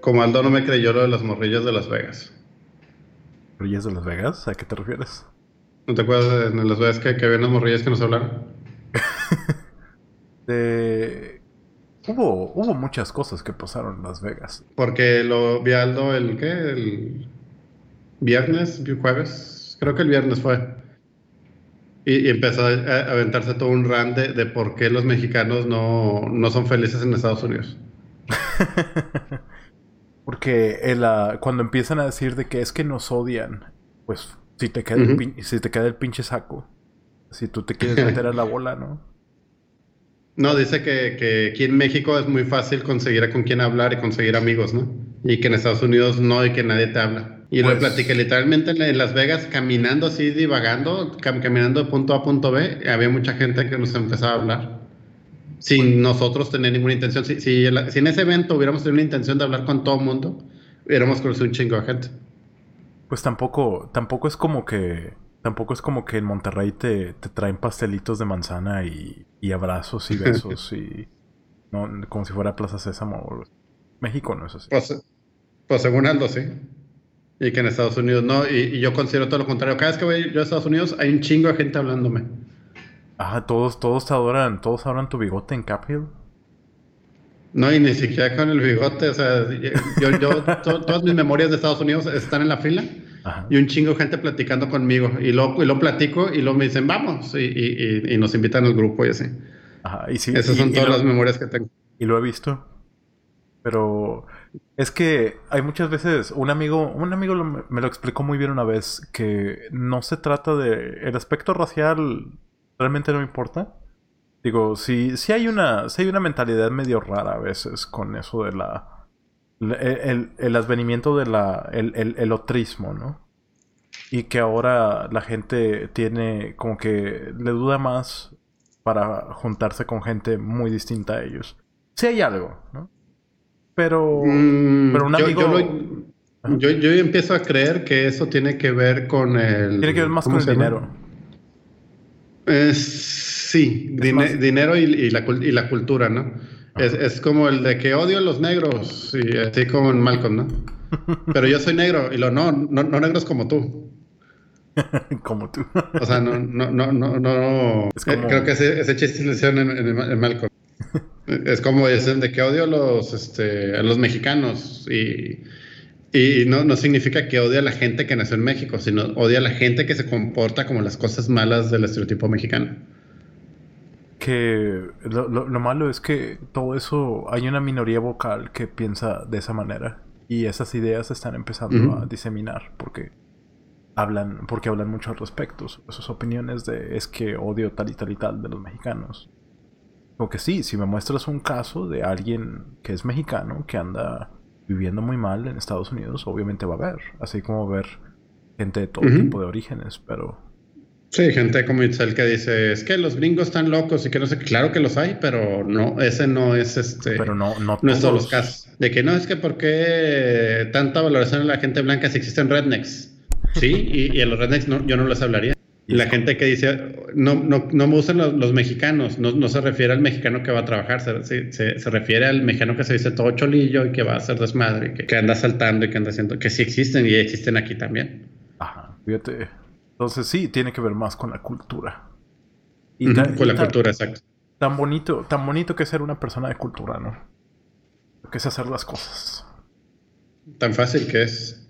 Como Aldo no me creyó lo de las morrillas de Las Vegas. ¿Morrillas de Las Vegas? ¿A qué te refieres? ¿No te acuerdas de, Las Vegas que, que había unas morrillas que nos hablaron? de... Hubo, hubo muchas cosas que pasaron en Las Vegas. Porque lo vi Aldo el qué? El viernes, jueves, creo que el viernes fue. Y, empezó a, aventarse todo un rant de, por qué los mexicanos no, no son felices en Estados Unidos. Porque cuando empiezan a decir de que es que nos odian, pues si te queda, el, si te queda el pinche saco, si tú te quieres meter a la bola, ¿no? No, dice que, que, aquí en México es muy fácil conseguir con quién hablar y conseguir amigos, ¿no? Y que en Estados Unidos no y que nadie te habla. Y lo pues platiqué literalmente en Las Vegas, caminando así, divagando, caminando de punto A a punto B, había mucha gente que nos empezaba a hablar. Sin nosotros tener ninguna intención. Si, si, en ese evento hubiéramos tenido una intención de hablar con todo el mundo, hubiéramos conocido un chingo de gente. Pues tampoco, tampoco es como que. Tampoco es como que en Monterrey te, te traen pastelitos de manzana y, y abrazos y besos y. No, como si fuera Plaza Sésamo. México no es así. Pues, pues según Aldo, sí. Y que en Estados Unidos no. Y, yo considero todo lo contrario. Cada vez que voy yo a Estados Unidos hay un chingo de gente hablándome. Ah, todos, todos te adoran, todos adoran tu bigote en Caphill. No, y ni siquiera con el bigote. O sea, yo, yo todas mis memorias de Estados Unidos están en la fila. Y un chingo de gente platicando conmigo. Y lo, y lo platico y luego me dicen, vamos. Y, y, nos invitan al grupo y así. Ajá, y sí, Esas son todas las memorias que tengo. Y lo he visto. Pero es que hay muchas veces, un amigo, un amigo me lo explicó muy bien una vez, que no se trata de... El aspecto racial realmente no importa. Digo, si, si hay una, si hay una mentalidad medio rara a veces con eso de la... El, el, advenimiento de la... El, el, el otrismo, ¿no? Y que ahora la gente tiene como que le duda más para juntarse con gente muy distinta a ellos. Si hay algo, ¿no? Pero, mm, pero un amigo... Yo, yo, empiezo a creer que eso tiene que ver con el... Tiene que ver más con el dinero. Sí, dinero y, la, y la cultura, ¿no? Es, es, como el de que odio a los negros, y así como en Malcolm, ¿no? Pero yo soy negro, y lo no, no, no negros como tú. como tú. o sea, no, no, no, no, no. Eh, creo que ese, ese chiste lo hicieron en, en, en Malcolm. Es como dicen de que odio a los, este, a los mexicanos y, y no, no, significa que odie a la gente que nació en México, sino odia a la gente que se comporta como las cosas malas del estereotipo mexicano. Que lo, lo, malo es que todo eso, hay una minoría vocal que piensa de esa manera y esas ideas están empezando a diseminar porque hablan, porque hablan mucho al respecto, sus opiniones de es que odio tal y tal y tal de los mexicanos. Porque sí, si me muestras un caso de alguien que es mexicano, que anda viviendo muy mal en Estados Unidos, obviamente va a haber. Así como ver gente de todo tipo de orígenes, pero... Sí, gente como Itzel que dice, es que los gringos están locos y que no sé, claro que los hay, pero no, ese no es este... Pero no, no, no es todos los casos. De que no, es que por qué tanta valoración en la gente blanca si existen rednecks. Sí, y, a los rednecks no, yo no les hablaría. Y la gente que dice, no, no, no me usan los, mexicanos, no, no, se refiere al mexicano que va a trabajar, se, se, se, refiere al mexicano que se dice todo cholillo y que va a hacer desmadre, que, que, anda saltando y que anda haciendo, que sí existen y existen aquí también. Ajá, fíjate. Entonces sí, tiene que ver más con la cultura. Y con la cultura, exacto. Tan bonito, tan bonito que ser una persona de cultura, ¿no? Que es hacer las cosas. Tan fácil que es.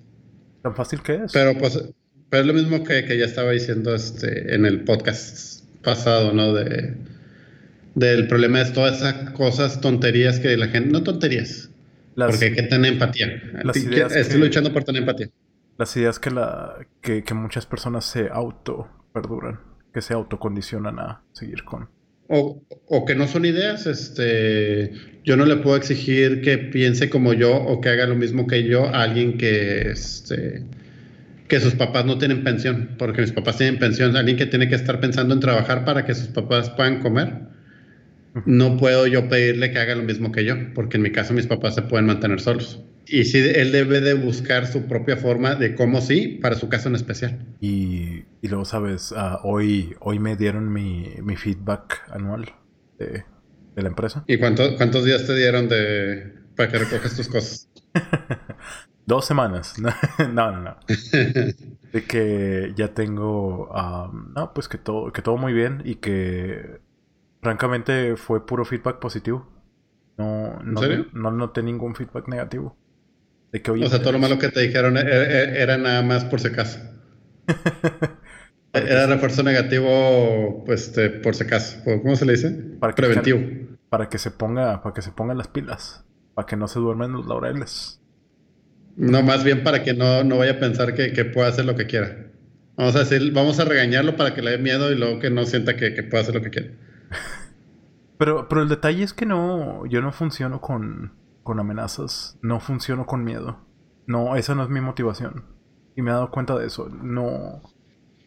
Tan fácil que es. Pero pues pero es lo mismo que, que ya estaba diciendo este, en el podcast pasado, ¿no? De, del problema de todas esas cosas, tonterías que la gente, no tonterías, porque hay que tener empatía. Estoy luchando por tener empatía. Las ideas que, la, que, que muchas personas se auto perduran, que se autocondicionan a seguir con. O, o, que no son ideas, este, yo no le puedo exigir que piense como yo o que haga lo mismo que yo a alguien que, este, que sus papás no tienen pensión, porque mis papás tienen pensión. Alguien que tiene que estar pensando en trabajar para que sus papás puedan comer, no puedo yo pedirle que haga lo mismo que yo, porque en mi caso mis papás se pueden mantener solos. Y sí, él debe de buscar su propia forma de cómo sí, para su caso en especial. Y, y luego, sabes, uh, hoy, hoy me dieron mi, mi feedback anual de, de, la empresa. ¿Y cuánto, cuántos días te dieron de para que recojas tus cosas? Dos semanas. no, no, no. De que ya tengo. no, pues que todo, que todo muy bien y que. Francamente fue puro feedback positivo. No, no, no noté ningún feedback negativo. De que, o sea, todo lo malo que te dijeron e, e, era, nada más por si acaso. era refuerzo negativo, pues, este, por si acaso. ¿Cómo se le dice? Para Preventivo. para que se ponga, para que se pongan las pilas. Para que no se duermen los laureles. No, más bien para que no, no vaya a pensar que, que pueda hacer lo que quiera. Vamos a decir, vamos a regañarlo para que le dé miedo y luego que no sienta que, que pueda hacer lo que quiera. Pero, pero el detalle es que no, yo no funciono con, con amenazas, no funciono con miedo. No, esa no es mi motivación. Y me he dado cuenta de eso. No.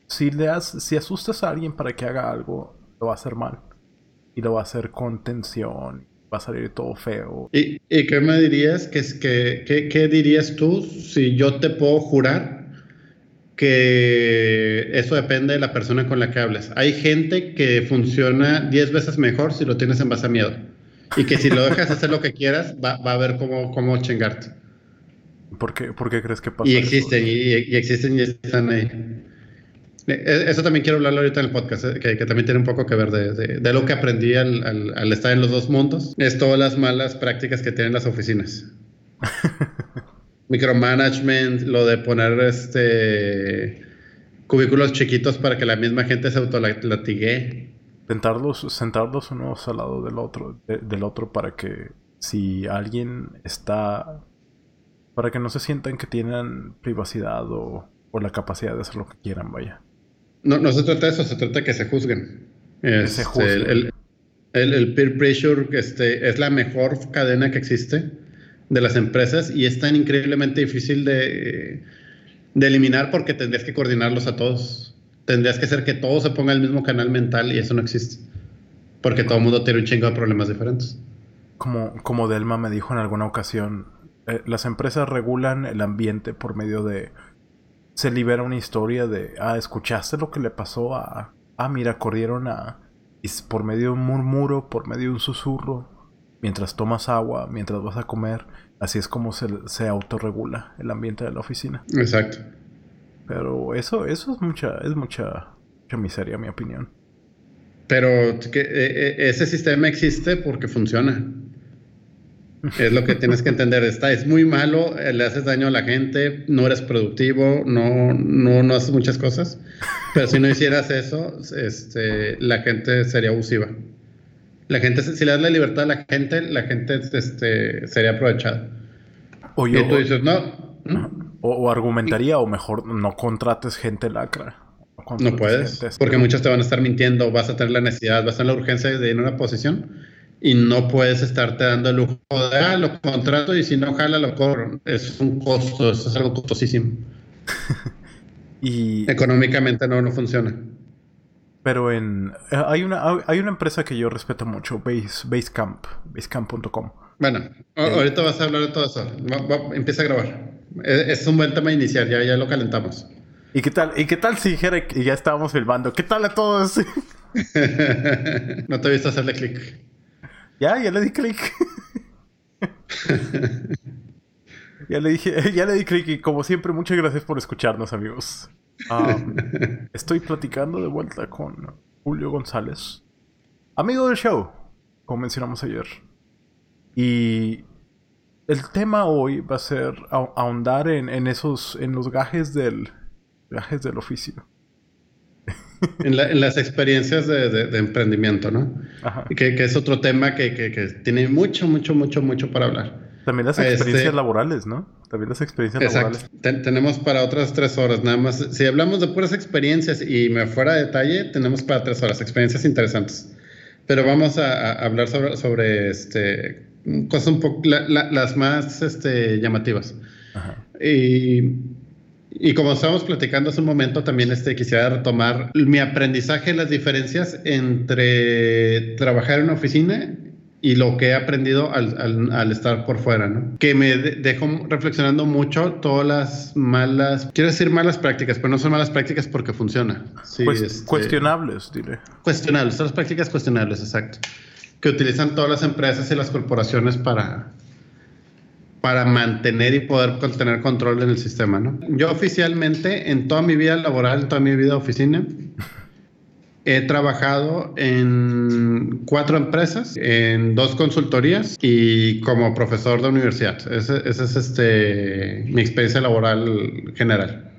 Si le si asustas a alguien para que haga algo, lo va a hacer mal. Y lo va a hacer con tensión. Va a salir todo feo. ¿Y, y qué me dirías? ¿Qué, qué, qué dirías tú si yo te puedo jurar que eso depende de la persona con la que hables. Hay gente que funciona 10 veces mejor si lo tienes en base a miedo. Y que si lo dejas hacer lo que quieras, va, va a ver cómo, cómo chingarte. ¿Por qué, ¿Por qué crees que pasa? Y existen, y, existen y están ahí. Eh, eso también quiero hablarlo ahorita en el podcast, eh, que, que, también tiene un poco que ver de, de, de lo que aprendí al, al, al, estar en los dos mundos. Es todas las malas prácticas que tienen las oficinas. micromanagement, lo de poner este cubículos chiquitos para que la misma gente se autolatigue. Sentarlos, sentarlos unos al lado del otro, del otro para que si alguien está para que no se sientan que tienen privacidad o, la capacidad de hacer lo que quieran, vaya. No, no se trata de eso, se trata de que se juzguen. se este, juzguen. El, el, el, peer pressure este, es la mejor cadena que existe de las empresas y es tan increíblemente difícil de, de eliminar porque tendrías que coordinarlos a todos. Tendrías que hacer que todos se pongan el mismo canal mental y eso no existe. Porque todo el mundo tiene un chingo de problemas diferentes. Como, como Delma me dijo en alguna ocasión, eh, las empresas regulan el ambiente por medio de... Se libera una historia de, ah, ¿escuchaste lo que le pasó a... Ah, mira, corrieron a... Por medio de un murmuro, por medio de un susurro, mientras tomas agua, mientras vas a comer, así es como se, se autorregula el ambiente de la oficina. Exacto. Pero eso, eso es mucha, es mucha, mucha miseria, mi opinión. Pero que, e, e, ese sistema existe porque funciona. Es lo que tienes que entender. Está, es muy malo, eh, le haces daño a la gente, no eres productivo, no, no, no haces muchas cosas. Pero si no hicieras eso, este, la gente sería abusiva. La gente, si le das la libertad a la gente, la gente este, sería aprovechada. O y tú dices, no. O, argumentaría, o mejor, no contrates gente lacra. No, puedes, porque muchos te van a estar mintiendo, vas a tener la necesidad, vas a tener la urgencia de ir a una posición y no puedes estarte dando el lujo de, ah, lo contrato y si no jala, lo cobro. Es un costo, eso es algo costosísimo. y... Económicamente no, no funciona. Pero en. Eh, hay una, hay una empresa que yo respeto mucho, Base, Basecamp, basecamp.com. Bueno, eh, ahorita vas a hablar de todo eso. empieza a grabar. Es, un buen tema inicial, ya, ya lo calentamos. ¿Y qué tal? ¿Y qué tal si dijera que ya estábamos filmando? ¿Qué tal a todos? no te he visto hacerle clic. Ya, ya le di clic. ya le dije, ya le di clic y como siempre, muchas gracias por escucharnos, amigos. estoy platicando de vuelta con Julio González, amigo del show, como mencionamos ayer. Y el tema hoy va a ser ahondar en, esos, en los gajes del, gajes del oficio. En, las experiencias de, emprendimiento, ¿no? Que, que, es otro tema que, que, tiene mucho, mucho, mucho, mucho para hablar. También las experiencias este, laborales, ¿no? También las experiencias laborales. tenemos para otras tres horas, nada más. Si hablamos de puras experiencias y me fuera de detalle, tenemos para tres horas, experiencias interesantes. Pero vamos a, hablar sobre, sobre este, cosas un poco, las más este, llamativas. Y, y, como estábamos platicando hace un momento, también este, quisiera retomar mi aprendizaje, las diferencias entre trabajar en una oficina y lo que he aprendido al, al, estar por fuera, ¿no? Que me dejó reflexionando mucho todas las malas, quiero decir malas prácticas, pero no son malas prácticas porque funciona. Sí, este, cuestionables, diré. Cuestionables, todas las prácticas cuestionables, exacto. Que utilizan todas las empresas y las corporaciones para, para mantener y poder tener control en el sistema, ¿no? Yo oficialmente, en toda mi vida laboral, en toda mi vida de oficina, he trabajado en cuatro empresas, en dos consultorías y como profesor de universidad. Esa es este, mi experiencia laboral general.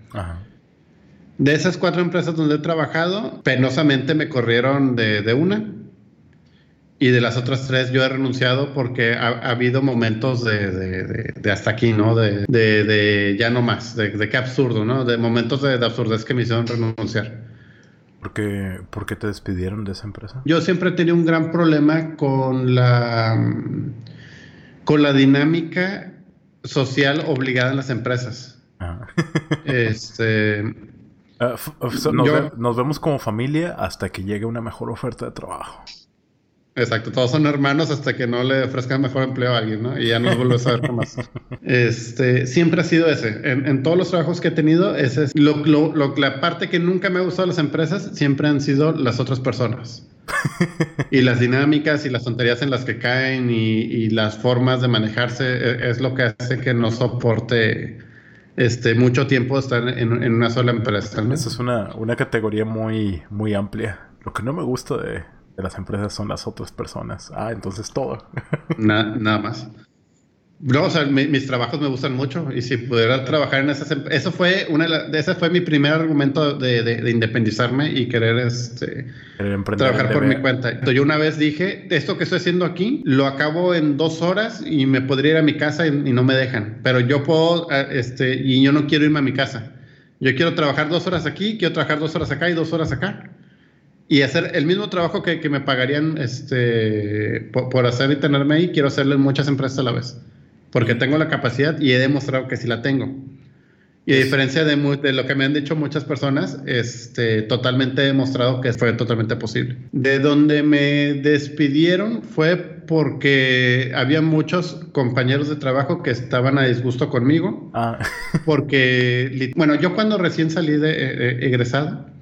De esas cuatro empresas donde he trabajado, penosamente me corrieron de, de una y de las otras tres yo he renunciado porque ha, habido momentos de, de, hasta aquí, ¿no? De, ya no más, de, qué absurdo, ¿no? De momentos de, absurdez que me hicieron renunciar. ¿Por qué, ¿Por qué te despidieron de esa empresa? Yo siempre he tenido un gran problema con la, con la dinámica social obligada en las empresas. Ah. este... Ah, nos vemos como familia hasta que llegue una mejor oferta de trabajo. Exacto, todos son hermanos hasta que no le ofrezcan mejor empleo a alguien, ¿no? Y ya no vuelves a ver jamás. Este, siempre ha sido ese. En, todos los trabajos que he tenido, ese es lo, lo, la parte que nunca me ha gustado de las empresas, siempre han sido las otras personas. y las dinámicas y las tonterías en las que caen y, las formas de manejarse e, es, lo que hace que no soporte este, mucho tiempo estar en, una sola empresa. Esa es una, una categoría muy, muy amplia. Lo que no me gusta de, de las empresas son las otras personas. Ah, entonces todo. nada más. No, o sea, mis trabajos me gustan mucho y si pudiera trabajar en esas empresas, eso fue una de ese fue mi primer argumento de, de, independizarme y querer este trabajar por mi cuenta. Yo una vez dije, esto que estoy haciendo aquí lo acabo en dos horas y me podría ir a mi casa y, no me dejan, pero yo puedo, eh, este, y yo no quiero irme a mi casa. Yo quiero trabajar dos horas aquí, quiero trabajar dos horas acá y dos horas acá y hacer el mismo trabajo que, que me pagarían este, por, hacer y tenerme ahí, quiero hacerlo en muchas empresas a la vez. Porque tengo la capacidad y he demostrado que sí la tengo. Y a diferencia de, de, lo que me han dicho muchas personas, este, totalmente he demostrado que fue totalmente posible. De donde me despidieron fue porque había muchos compañeros de trabajo que estaban a disgusto conmigo. Ah. porque, bueno, yo cuando recién salí de eh, eh, egresado,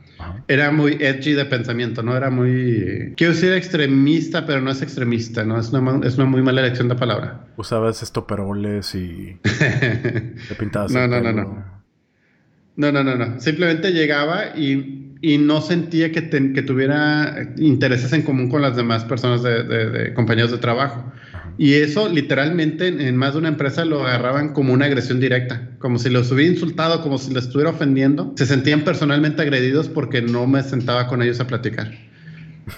era muy edgy de pensamiento, ¿no? Era muy... Quiero decir extremista, pero no es extremista, ¿no? Es una, es una muy mala elección de palabra. Usabas estoperoles y... te pintabas no, no, no, no. No, no, no, no. Simplemente llegaba y, y no sentía que, que, tuviera intereses en común con las demás personas de, de compañeros de trabajo. Y eso literalmente en, más de una empresa lo agarraban como una agresión directa, como si los hubiera insultado, como si les estuviera ofendiendo. Se sentían personalmente agredidos porque no me sentaba con ellos a platicar.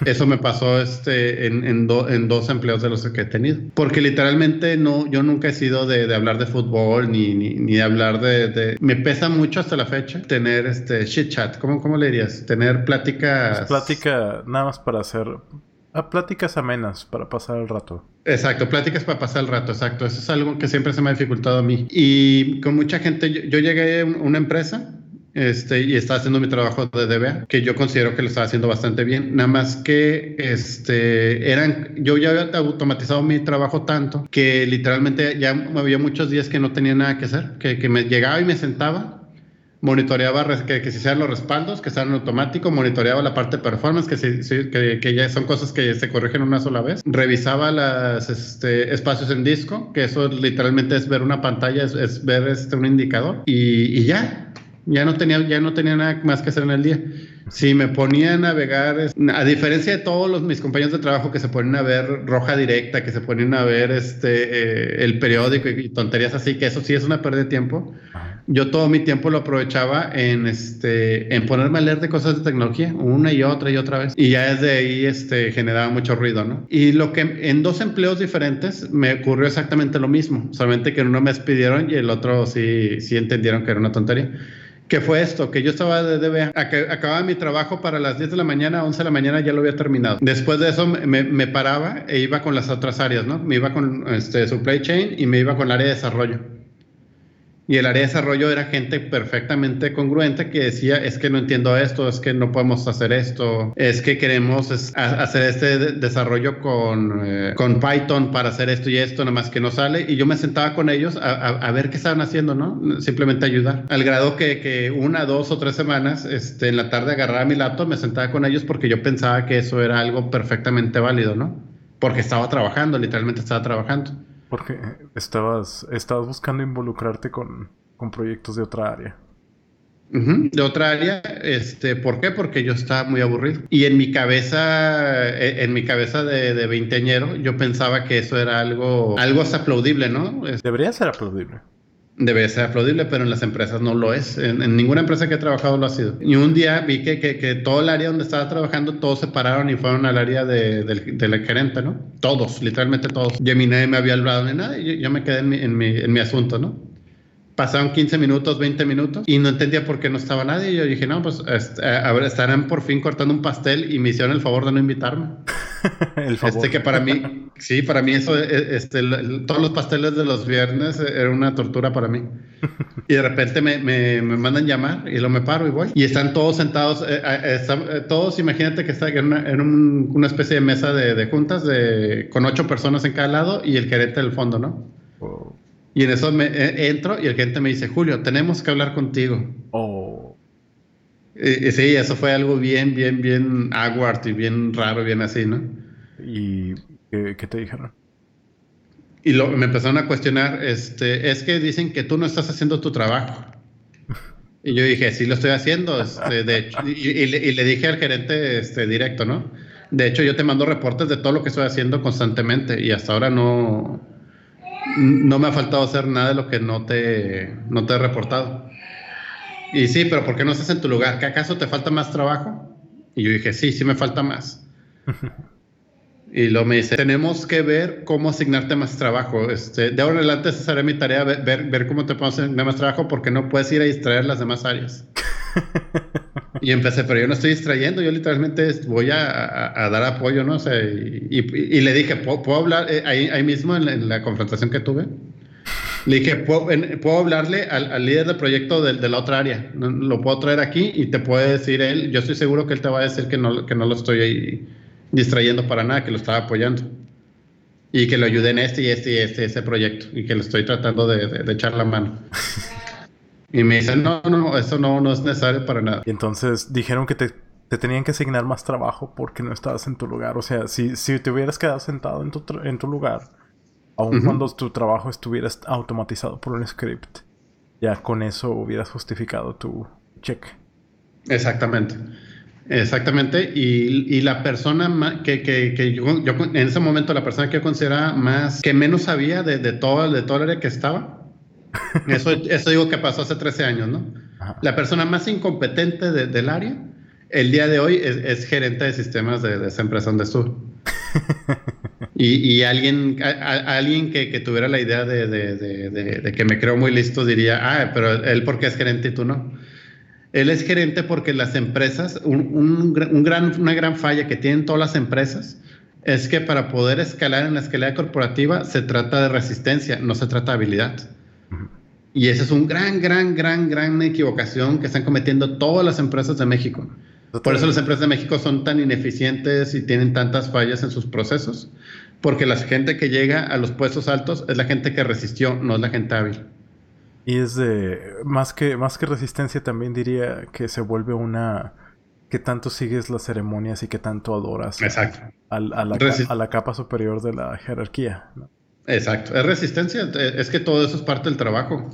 Eso me pasó este, en, en, dos empleos de los que he tenido. Porque literalmente no, yo nunca he sido de, hablar de fútbol ni, ni, ni de hablar de, Me pesa mucho hasta la fecha tener este shit chat. ¿Cómo, cómo le dirías? Tener pláticas... Pues plática nada más para hacer a pláticas amenas para pasar el rato. Exacto, pláticas para pasar el rato, exacto. Eso es algo que siempre se me ha dificultado a mí. Y con mucha gente, yo, llegué a una empresa este, y estaba haciendo mi trabajo de DBA, que yo considero que lo estaba haciendo bastante bien. Nada más que este, eran, yo ya había automatizado mi trabajo tanto que literalmente ya había muchos días que no tenía nada que hacer, que, que me llegaba y me sentaba monitoreaba que, que se hicieran los respaldos, que sean automático, monitoreaba la parte de performance, que, ya son cosas que se corrigen una sola vez, revisaba los este, espacios en disco, que eso literalmente es ver una pantalla, es, ver este, un indicador, y, y, ya, ya no, tenía, ya no tenía nada más que hacer en el día. Si me ponía a navegar, a diferencia de todos los, mis compañeros de trabajo que se ponen a ver roja directa, que se ponen a ver este, eh, el periódico y, tonterías así, que eso sí es una pérdida de tiempo yo todo mi tiempo lo aprovechaba en, este, en ponerme a leer de cosas de tecnología, una y otra y otra vez. Y ya desde ahí este, generaba mucho ruido, ¿no? Y lo que en dos empleos diferentes me ocurrió exactamente lo mismo, solamente que en uno me despidieron y el otro sí, sí entendieron que era una tontería. ¿Qué fue esto? Que yo estaba de DBA, acababa mi trabajo para las 10 de la mañana, 11 de la mañana ya lo había terminado. Después de eso me, me paraba e iba con las otras áreas, ¿no? Me iba con este, supply chain y me iba con el área de desarrollo. Y el área de desarrollo era gente perfectamente congruente que decía, es que no entiendo esto, es que no podemos hacer esto, es que queremos hacer este desarrollo con, eh, con Python para hacer esto y esto, nada más que no sale. Y yo me sentaba con ellos a, ver qué estaban haciendo, ¿no? Simplemente ayudar. Al grado que, que, una, dos o tres semanas, este, en la tarde agarraba mi laptop, me sentaba con ellos porque yo pensaba que eso era algo perfectamente válido, ¿no? Porque estaba trabajando, literalmente estaba trabajando. Porque estabas, estabas buscando involucrarte con, con proyectos de otra área. De otra área, este, ¿por qué? Porque yo estaba muy aburrido. Y en mi cabeza, e, en mi cabeza de, de veinteañero, yo pensaba que eso era algo, algo aplaudible, ¿no? Debería ser aplaudible. Debe ser aplaudible, pero en las empresas no lo es. En, ninguna empresa que he trabajado lo ha sido. Y un día vi que, que, todo el área donde estaba trabajando, todos se pararon y fueron al área de, del, gerente, ¿no? Todos, literalmente todos. Y a mí nadie me había hablado de nada y yo, yo me quedé en mi, en mi, en mi asunto, ¿no? Pasaron 15 minutos, 20 minutos y no entendía por qué no estaba nadie. Y yo dije, no, pues este, a ver, estarán por fin cortando un pastel y me hicieron el favor de no invitarme. el favor. Este que para mí, sí, para mí eso, e, este, todos los pasteles de los viernes era una tortura para mí. Y de repente me, me, me mandan llamar y lo me paro y voy. Y están todos sentados, eh, eh, eh, todos, imagínate que está en una, en una especie de mesa de, de, juntas de, con ocho personas en cada lado y el gerente del fondo, ¿no? Y en eso me eh, entro y el gente me dice, Julio, tenemos que hablar contigo. Oh. Y, sí, eso fue algo bien, bien, bien awkward y bien raro, bien así, ¿no? ¿Y qué, te dijeron? Y lo, me empezaron a cuestionar, este, es que dicen que tú no estás haciendo tu trabajo. Y yo dije, sí lo estoy haciendo, este, de hecho, y, le, dije al gerente este, directo, ¿no? De hecho, yo te mando reportes de todo lo que estoy haciendo constantemente y hasta ahora no, no me ha faltado hacer nada de lo que no te, no te he reportado. Y sí, pero ¿por qué no estás en tu lugar? ¿Que acaso te falta más trabajo? Y yo dije, sí, sí me falta más. y luego me dice, tenemos que ver cómo asignarte más trabajo. Este, de ahora en adelante esa será mi tarea, ver, ver cómo te puedo asignar más trabajo porque no puedes ir a distraer las demás áreas. y empecé, pero yo no estoy distrayendo, yo literalmente voy a, dar apoyo, ¿no? sé y, le dije, ¿puedo, hablar eh, ahí, mismo en, la confrontación que tuve? Le dije, ¿puedo, hablarle al, líder del proyecto de, la otra área? Lo puedo traer aquí y te puede decir él, yo estoy seguro que él te va a decir que no, que no lo estoy distrayendo para nada, que lo estaba apoyando. Y que lo ayude en este y este y este, ese proyecto. Y que lo estoy tratando de, de echar la mano. Y me dicen, no, no, eso no, no es necesario para nada. Y entonces dijeron que te, tenían que asignar más trabajo porque no estabas en tu lugar. O sea, si, si te hubieras quedado sentado en tu, en tu lugar, aun cuando tu trabajo estuviera automatizado por un script, ya con eso hubieras justificado tu cheque. Exactamente. Exactamente. Y, y la persona que, que, que yo, yo, en ese momento, la persona que yo consideraba más, que menos sabía de, de, todo, de todo el área que estaba, eso, eso digo que pasó hace 13 años, ¿no? La persona más incompetente del área, el día de hoy es, gerente de sistemas de, esa empresa donde estuve. y, alguien, alguien que, tuviera la idea de, que me creo muy listo diría, ah, pero él porque es gerente y tú no. Él es gerente porque las empresas, un, gran, una gran falla que tienen todas las empresas es que para poder escalar en la escalera corporativa se trata de resistencia, no se trata de habilidad. Y esa es una gran, gran, gran, gran equivocación que están cometiendo todas las empresas de México. Por eso las empresas de México son tan ineficientes y tienen tantas fallas en sus procesos, porque la gente que llega a los puestos altos es la gente que resistió, no es la gente hábil. Y es de, más que, más que resistencia también diría que se vuelve una, que tanto sigues las ceremonias y que tanto adoras Exacto. A, la, a, la, capa superior de la jerarquía. ¿no? Exacto, es resistencia, eh, es que todo eso es parte del trabajo.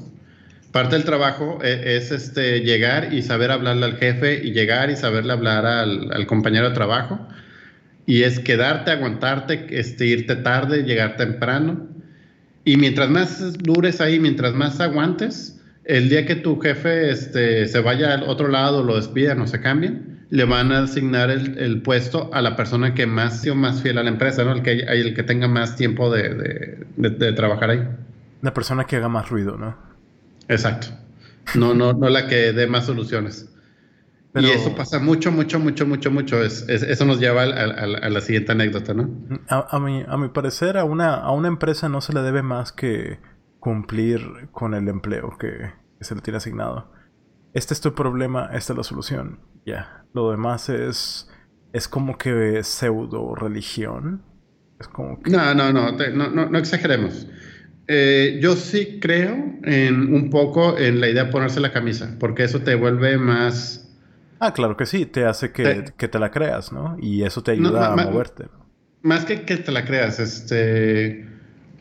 Parte del trabajo eh, es, este, llegar y saber hablarle al jefe y llegar y saberle hablar al, compañero de trabajo. Y es quedarte, aguantarte, este, irte tarde, llegar temprano. Y mientras más dures ahí, mientras más aguantes, el día que tu jefe este, se vaya al otro lado, lo despidan o se cambien, le van a asignar el, puesto a la persona que más sea más fiel a la empresa, ¿no? El que, el que tenga más tiempo de, trabajar ahí. La persona que haga más ruido, ¿no? Exacto. No, no, no la que dé más soluciones. Y eso pasa mucho, mucho, mucho, mucho, mucho. Es, eso nos lleva a, la siguiente anécdota, ¿no? A, mi, a mi parecer, a una, a una empresa no se le debe más que cumplir con el empleo que se le tiene asignado este es tu problema, esta es la solución. Ya. Lo demás es. Es como que pseudo religión. Es como que... No, no, no, no, no, exageremos. Eh, yo sí creo en un poco en la idea de ponerse la camisa, porque eso te vuelve más. Ah, claro que sí, te hace que te, la creas, ¿no? Y eso te ayuda a moverte. Más que que te la creas, este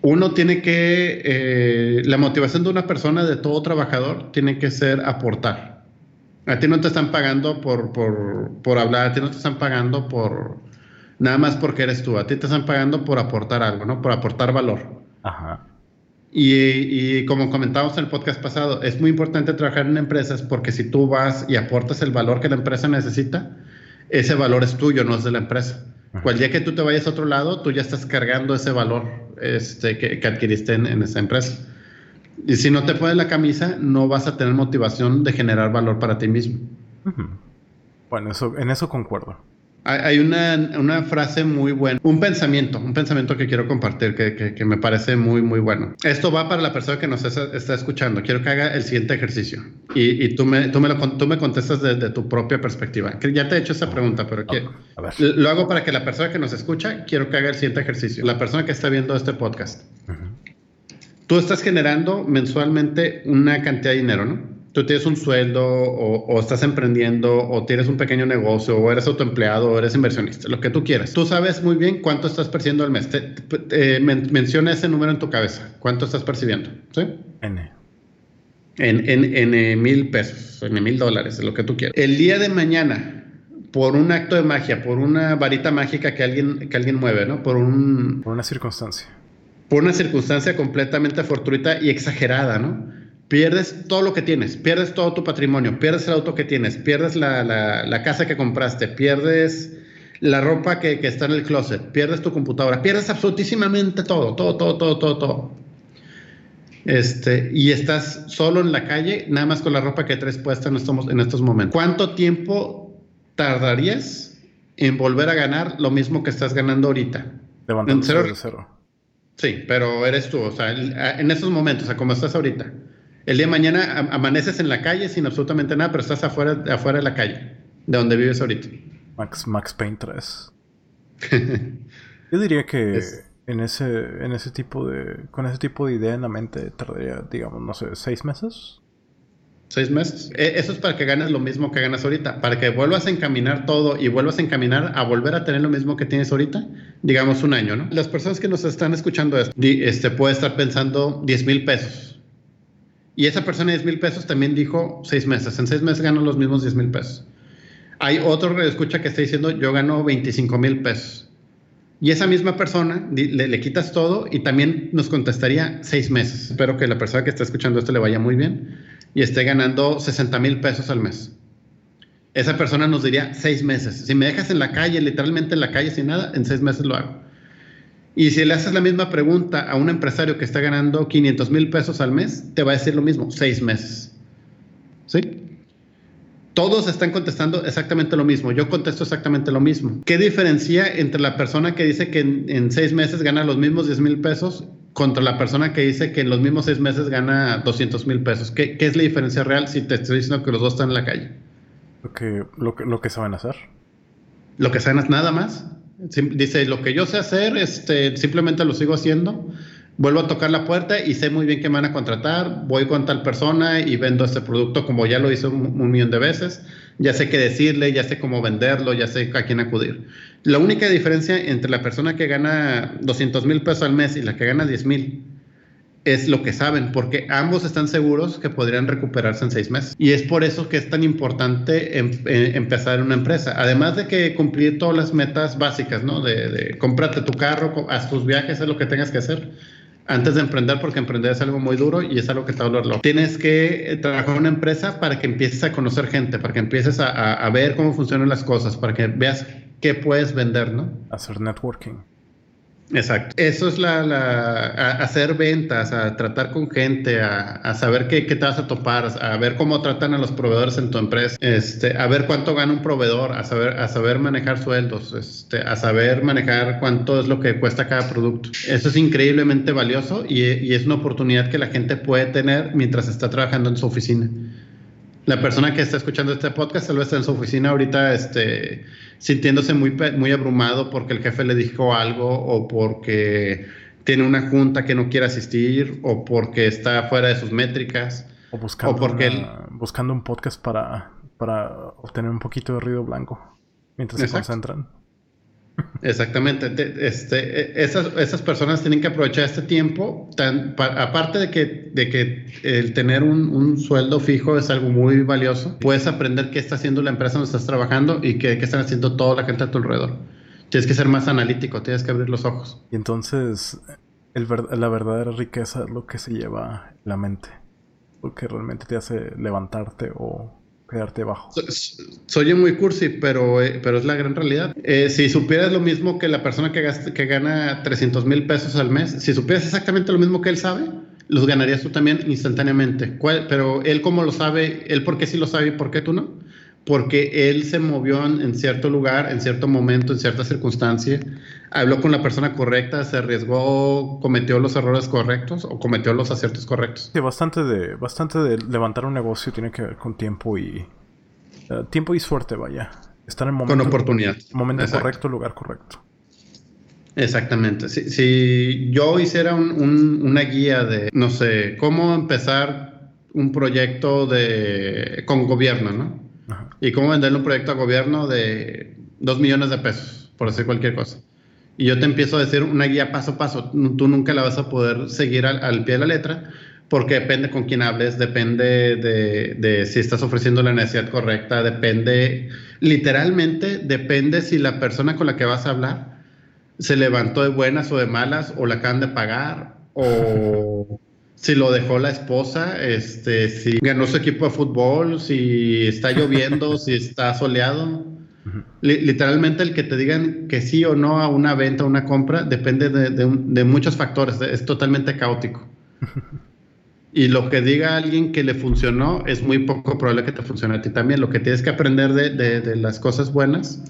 uno tiene que, eh, la motivación de una persona, de todo trabajador, tiene que ser aportar. A ti no te están pagando por, por, por hablar, a ti no te están pagando por, nada más porque eres tú, a ti te están pagando por aportar algo, ¿no? Por aportar valor. Ajá. Y, y, como comentábamos en el podcast pasado, es muy importante trabajar en empresas porque si tú vas y aportas el valor que la empresa necesita, ese valor es tuyo, no es de la empresa. Cual día que tú te vayas a otro lado, tú ya estás cargando ese valor este, que, adquiriste en, esa empresa. Y si no te pones la camisa, no vas a tener motivación de generar valor para ti mismo. Bueno, eso, en eso concuerdo. Hay una, frase muy buena, un pensamiento, un pensamiento que quiero compartir que, me parece muy, muy bueno. Esto va para la persona que nos está, escuchando. Quiero que haga el siguiente ejercicio y, tú, me, tú, me tú me contestas desde tu propia perspectiva. Ya te he hecho esa pregunta, pero lo hago para que la persona que nos escucha, quiero que haga el siguiente ejercicio. La persona que está viendo este podcast. Tú estás generando mensualmente una cantidad de dinero, ¿no? tú tienes un sueldo o, estás emprendiendo o tienes un pequeño negocio o eres autoempleado o eres inversionista, lo que tú quieras. Tú sabes muy bien cuánto estás percibiendo al mes. menciona ese número en tu cabeza. ¿Cuánto estás percibiendo? ¿Sí? N. En, en, en mil pesos, en mil dólares, lo que tú quieras. El día de mañana, por un acto de magia, por una varita mágica que alguien, que alguien mueve, ¿no? Por un... Por una circunstancia. Por una circunstancia completamente fortuita y exagerada, ¿no? pierdes todo lo que tienes, pierdes todo tu patrimonio, pierdes el auto que tienes, pierdes la, casa que compraste, pierdes la ropa que, está en el closet, pierdes tu computadora, pierdes absolutísimamente todo, todo, todo, todo, todo, todo. Este, y estás solo en la calle, nada más con la ropa que traes puesta en estos, en estos momentos. ¿Cuánto tiempo tardarías en volver a ganar lo mismo que estás ganando ahorita? cero, cero. Sí, pero eres tú, o sea, en estos momentos, o sea, como estás ahorita. El día de mañana amaneces en la calle sin absolutamente nada, pero estás afuera, afuera de la calle, de donde vives ahorita. Max, Max Payne 3. Yo diría que en ese, en ese tipo de. con ese tipo de idea en la mente tardaría, digamos, no sé, seis meses. Seis meses. E, eso es para que ganes lo mismo que ganas ahorita. Para que vuelvas a encaminar todo y vuelvas a encaminar a volver a tener lo mismo que tienes ahorita, digamos un año, ¿no? Las personas que nos están escuchando esto, este, puede estar pensando 10 mil pesos y esa persona de 10 mil pesos también dijo seis meses. En seis meses gano los mismos 10 mil pesos. Hay otro que escucha que está diciendo yo gano 25 mil pesos. Y esa misma persona le, quitas todo y también nos contestaría seis meses. Espero que la persona que está escuchando esto le vaya muy bien y esté ganando 60 mil pesos al mes. Esa persona nos diría seis meses. Si me dejas en la calle, literalmente en la calle sin nada, en seis meses lo hago. Y si le haces la misma pregunta a un empresario que está ganando 500 mil pesos al mes, te va a decir lo mismo, seis meses. ¿Sí? Todos están contestando exactamente lo mismo. Yo contesto exactamente lo mismo. ¿Qué diferencia entre la persona que dice que en, seis meses gana los mismos 10 mil pesos contra la persona que dice que en los mismos seis meses gana 200 mil pesos? ¿Qué, es la diferencia real si te estoy diciendo que los dos están en la calle? Lo que, lo que, lo que saben hacer. Lo que saben es nada más. Dice, lo que yo sé hacer, este, simplemente lo sigo haciendo. Vuelvo a tocar la puerta y sé muy bien que me van a contratar. Voy con tal persona y vendo este producto como ya lo hice un, millón de veces. Ya sé qué decirle, ya sé cómo venderlo, ya sé a quién acudir. La única diferencia entre la persona que gana 200 mil pesos al mes y la que gana 10 mil es lo que saben, porque ambos están seguros que podrían recuperarse en seis meses. Y es por eso que es tan importante em, eh, empezar una empresa. Además de que cumplir todas las metas básicas, ¿no? De, de cómprate tu carro, haz tus viajes, es lo que tengas que hacer antes de emprender, porque emprender es algo muy duro y es algo que te va a. Tienes que eh, trabajar en una empresa para que empieces a conocer gente, para que empieces a ver cómo funcionan las cosas, para que veas qué puedes vender, ¿no? Hacer networking. Exacto. Eso es la, hacer ventas, a tratar con gente, a, saber qué, te vas a topar, a ver cómo tratan a los proveedores en tu empresa, este, a ver cuánto gana un proveedor, a saber, a saber manejar sueldos, este, a saber manejar cuánto es lo que cuesta cada producto. Eso es increíblemente valioso y, y es una oportunidad que la gente puede tener mientras está trabajando en su oficina la persona que está escuchando este podcast tal vez está en su oficina ahorita este, sintiéndose muy, muy abrumado porque el jefe le dijo algo o porque tiene una junta que no quiere asistir o porque está fuera de sus métricas. O buscando, porque buscando un podcast para, para obtener un poquito de ruido blanco mientras se concentran. Exactamente. Este, e, esas, esas personas tienen que aprovechar este tiempo, aparte de que, de que el tener un, un, sueldo fijo es algo muy valioso, puedes aprender qué está haciendo la empresa donde estás trabajando y qué, qué están haciendo toda la gente a tu alrededor. Tienes que ser más analítico, tienes que abrir los ojos. Y entonces, la verdadera riqueza es lo que se lleva la mente, porque realmente te hace levantarte o quedarte bajo. soy muy cursi, pero, eh, pero es la gran realidad. Eh, si supieras lo mismo que la persona que, que gana 300 mil pesos al mes, si supieras exactamente lo mismo que él sabe, los ganarías tú también instantáneamente. pero él cómo lo sabe, él por qué sí lo sabe y por qué tú no porque él se movió en, cierto lugar, en cierto momento, en cierta circunstancia, habló con la persona correcta, se arriesgó, cometió los errores correctos o cometió los aciertos correctos. Sí, bastante de, bastante de levantar un negocio tiene que ver con tiempo y eh, tiempo y suerte, vaya. Estar en momento, con oportunidad. Momento correcto, lugar correcto. Exactamente. Si, yo hiciera una guía de, no sé, cómo empezar un proyecto de con gobierno, ¿no? Y cómo venderle un proyecto a gobierno de 2 millones de pesos, por decir cualquier cosa. Y yo te empiezo a decir una guía paso a paso. Tú nunca la vas a poder seguir al, pie de la letra porque depende con quién hables, depende de, de, si estás ofreciendo la necesidad correcta, depende, literalmente depende si la persona con la que vas a hablar se levantó de buenas o de malas o la acaban de pagar o si lo dejó la esposa, este, si ganó su equipo de fútbol, si está lloviendo, si está soleado. literalmente el que te digan que sí o no a una venta o una compra depende de, muchos factores, es totalmente caótico. Y lo que diga alguien que le funcionó es muy poco probable que te funcione a ti también. Lo que tienes que aprender de, las cosas buenas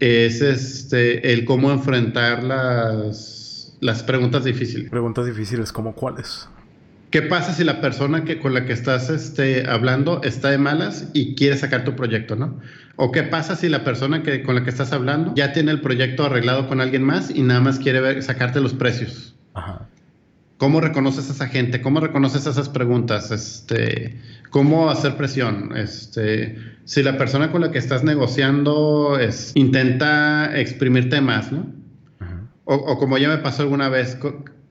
es este, el cómo enfrentar las, las preguntas difíciles. Preguntas difíciles como cuáles. ¿Qué pasa si la persona que, con la que estás este, hablando está de malas y quiere sacar tu proyecto, ¿no? ¿O qué pasa si la persona que, con la que estás hablando ya tiene el proyecto arreglado con alguien más y nada más quiere ver, sacarte los precios? Ajá. ¿Cómo reconoces a esa gente? ¿Cómo reconoces esas preguntas? Este, ¿Cómo hacer presión? Este, si la persona con la que estás negociando es, intenta exprimirte más, ¿no? O, o, como ya me pasó alguna vez,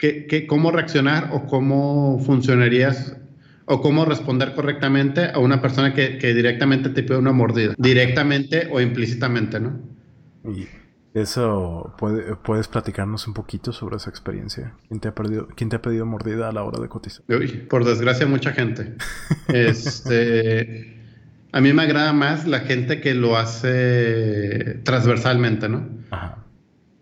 ¿Qué, cómo reaccionar o cómo funcionarías o cómo responder correctamente a una persona que, directamente te pide una mordida, directamente o implícitamente, ¿no? Y eso, puede, ¿puedes platicarnos un poquito sobre esa experiencia? ¿Quién te ha, perdido, quién te ha pedido mordida a la hora de cotizar? por desgracia, mucha gente. este, a mí me agrada más la gente que lo hace transversalmente, ¿no? Ajá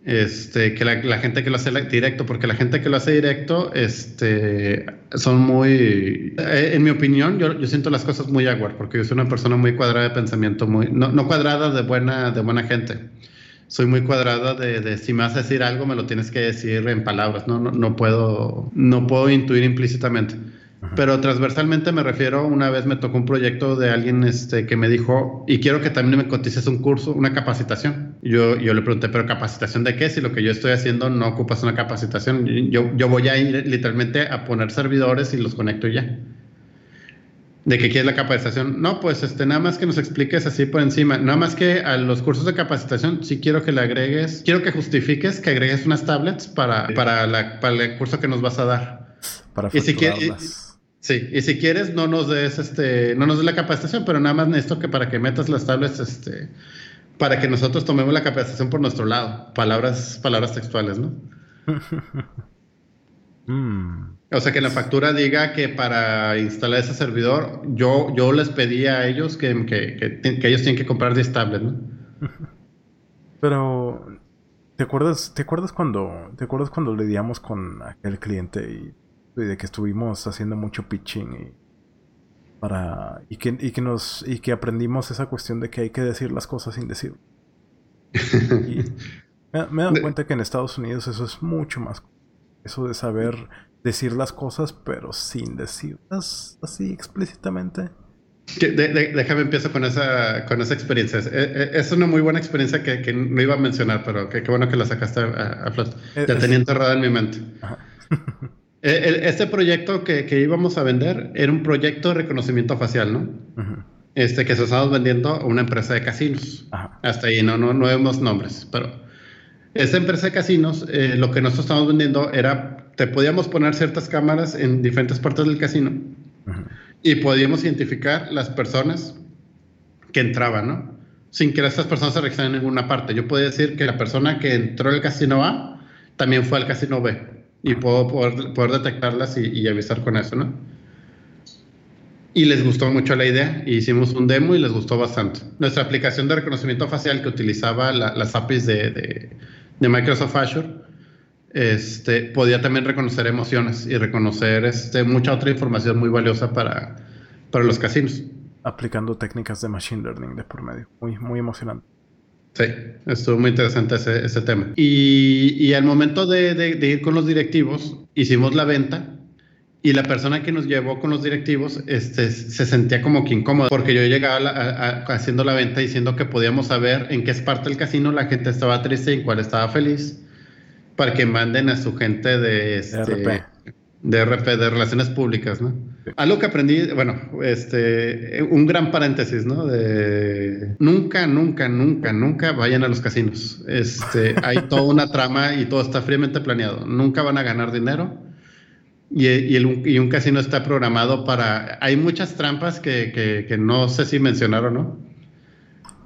este, que la, gente que lo hace directo, porque la gente que lo hace directo, este, son muy, eh, en mi opinión, yo, yo siento las cosas muy aguar, porque yo soy una persona muy cuadrada de pensamiento, muy, no, no cuadrada de buena, de buena gente. Soy muy cuadrada de, de, si me vas a decir algo, me lo tienes que decir en palabras, no, no, no puedo, no puedo intuir implícitamente. Pero transversalmente me refiero, una vez me tocó un proyecto de alguien este, que me dijo, y quiero que también me cotices un curso, una capacitación. Yo, yo le pregunté, pero capacitación de qué? Si lo que yo estoy haciendo no ocupas una capacitación, yo, yo voy a ir literalmente a poner servidores y los conecto ya. ¿De qué quieres la capacitación? No, pues este, nada más que nos expliques así por encima. Nada más que a los cursos de capacitación, sí quiero que le agregues, quiero que justifiques que agregues unas tablets para, para, la, para el curso que nos vas a dar. Para y si quieres Sí, y si quieres, no nos des este, no nos des la capacitación, pero nada más necesito que para que metas las tablets, este, para que nosotros tomemos la capacitación por nuestro lado. Palabras, palabras textuales, ¿no? Mm. O sea que la factura diga que para instalar ese servidor, yo, yo les pedí a ellos que, que, que, ellos tienen que comprar 10 tablets, ¿no? Pero, ¿te acuerdas, ¿te acuerdas cuando, te acuerdas cuando lidiamos con aquel cliente y y de que estuvimos haciendo mucho pitching y para y que, y que nos y que aprendimos esa cuestión de que hay que decir las cosas sin decir. me, me he dado cuenta que en Estados Unidos eso es mucho más eso de saber decir las cosas pero sin decirlas así explícitamente. déjame empiezo con esa, con esa experiencia. Es, una muy buena experiencia que, que, no iba a mencionar, pero qué bueno que la sacaste a, a flot. La tenía enterrada en mi mente. Eh, este proyecto que, que, íbamos a vender era un proyecto de reconocimiento facial, ¿no? Este que se estamos vendiendo a una empresa de casinos. Hasta ahí no, no, no vemos nombres, pero Esta empresa de casinos, eh, lo que nosotros estamos vendiendo era, te podíamos poner ciertas cámaras en diferentes partes del casino y podíamos identificar las personas que entraban, ¿no? Sin que estas personas se registraran en ninguna parte. Yo podía decir que la persona que entró al casino A también fue al casino B y puedo poder, poder detectarlas y, y avisar con eso, ¿no? y les gustó mucho la idea. Hicimos un demo y les gustó bastante. Nuestra aplicación de reconocimiento facial que utilizaba las APIs de, Microsoft Azure este, podía también reconocer emociones y reconocer este, mucha otra información muy valiosa para, para los casinos. Aplicando técnicas de Machine Learning de por medio. Muy, muy emocionante. Sí, estuvo muy interesante ese, ese tema. Y, y, al momento de, de ir con los directivos, hicimos la venta y la persona que nos llevó con los directivos este, se sentía como que incómoda, porque yo llegaba haciendo la venta diciendo que podíamos saber en qué es parte del casino la gente estaba triste y en cuál estaba feliz, para que manden a su gente de, este, RP. de RP, de Relaciones Públicas, ¿no? Algo que aprendí, bueno, este, un gran paréntesis, ¿no? Nunca, nunca, nunca, nunca vayan a los casinos. Este, hay toda una trama y todo está fríamente planeado. Nunca van a ganar dinero y, un casino está programado para... Hay muchas trampas que, no sé si mencionaron, ¿no?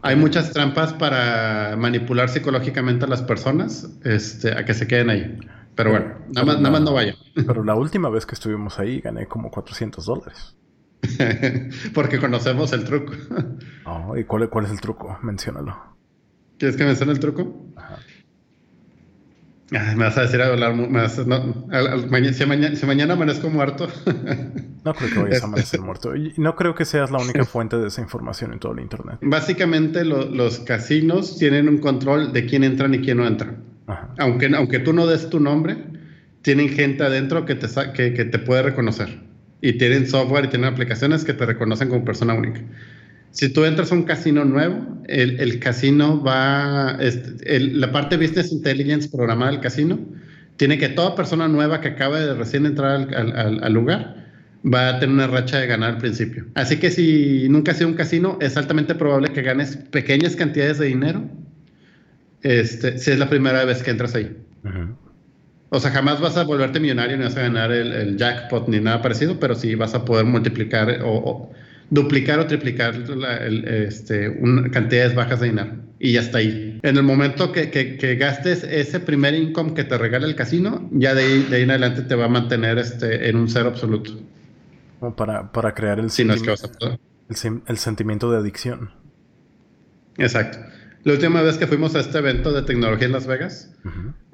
Hay muchas trampas para manipular psicológicamente a las personas este, a que se queden ahí. Pero bueno, nada más, nada más no vayan. Pero la última vez que estuvimos ahí gané como 400 dólares. Porque conocemos el truco. Oh, ¿Y cuál, cuál es el truco? Menciónalo. ¿Quieres que mencione el truco? Ajá me vas a decir a hablar. No, si, mañana, si, mañana, amanezco muerto. no creo que vayas a amanecer muerto. Y no creo que seas la única fuente de esa información en todo el internet. Básicamente, los casinos tienen un control de quién entra y quién no entra. Aunque, aunque tú no des tu nombre, tienen gente adentro que te, que, te puede reconocer. Y tienen software y tienen aplicaciones que te reconocen como persona única. Si tú entras a un casino nuevo, el, casino va, este, la parte Business Intelligence programada del casino, tiene que toda persona nueva que acaba de recién entrar al, lugar va a tener una racha de ganar al principio. Así que si nunca has sido un casino, es altamente probable que ganes pequeñas cantidades de dinero este, si es la primera vez que entras ahí. O sea, jamás vas a volverte millonario ni vas a ganar el, jackpot ni nada parecido, pero sí vas a poder multiplicar o duplicar o triplicar este, cantidades bajas de dinero. Y ya está ahí. En el momento que, que, gastes ese primer income que te regala el casino, ya de ahí, de ahí en adelante te va a mantener este, en un cero absoluto. para, para crear el, sí, no es que el, el sentimiento de adicción. Exacto. La última vez que fuimos a este evento de tecnología en Las Vegas,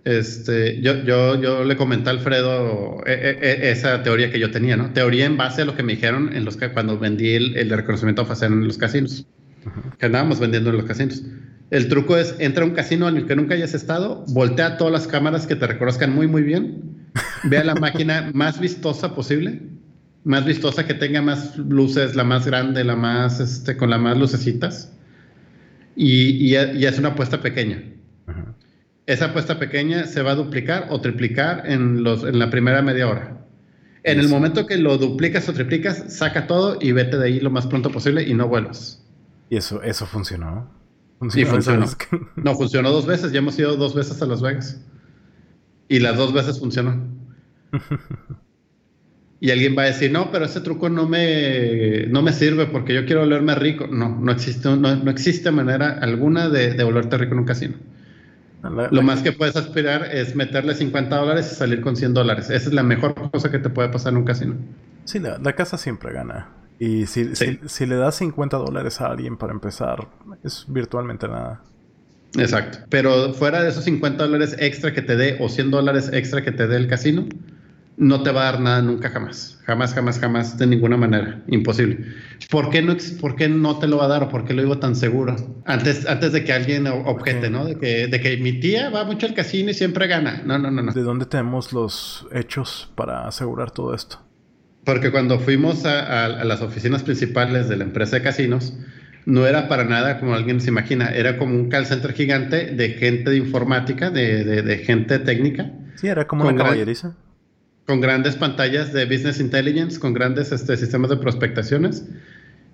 este, yo, yo, yo le comenté a Alfredo eh, eh, eh, esa teoría que yo tenía, ¿no? Teoría en base a lo que me dijeron en los cuando vendí el, el reconocimiento facial en los casinos, que andábamos vendiendo en los casinos. El truco es, entra a un casino en el que nunca hayas estado, voltea todas las cámaras que te reconozcan muy, muy bien, vea la máquina más vistosa posible, más vistosa que tenga más luces, la más grande, la más, este, con las más lucecitas, y, y, y es una apuesta pequeña esa apuesta pequeña se va a duplicar o triplicar en, los, en la primera media hora. En el momento que lo duplicas o triplicas, saca todo y vete de ahí lo más pronto posible y no vuelvas. ¿Y eso, eso funcionó? sí, funcionó. No, funcionó dos veces. Ya hemos ido dos veces a Las Vegas. Y las dos veces funcionó. y alguien va a decir, no, pero ese truco no me, no me sirve porque yo quiero volverme rico. No, no existe, no, existe manera alguna de, de volverte rico en un casino lo más que puedes aspirar es meterle 50 dólares y salir con 100 dólares. Esa es la mejor cosa que te puede pasar en un casino. Sí, la, casa siempre gana. Y si, si, le das 50 dólares a alguien para empezar, es virtualmente nada. Exacto. Pero fuera de esos 50 dólares extra que te dé o 100 dólares extra que te dé el casino, no te va a dar nada nunca jamás. Jamás, jamás, jamás, de ninguna manera. Imposible. ¿Por qué no, por qué no te lo va a dar o por qué lo digo tan seguro? Antes, antes de que alguien objete, ¿no? De que, de que mi tía va mucho al casino y siempre gana. No, no, no, no. ¿De dónde tenemos los hechos para asegurar todo esto? Porque cuando fuimos a, las oficinas principales de la empresa de casinos, no era para nada como alguien se imagina, era como un call center gigante de gente de informática, de, de, gente técnica. Sí, era como una caballeriza con grandes pantallas de business intelligence, con grandes este, sistemas de prospectaciones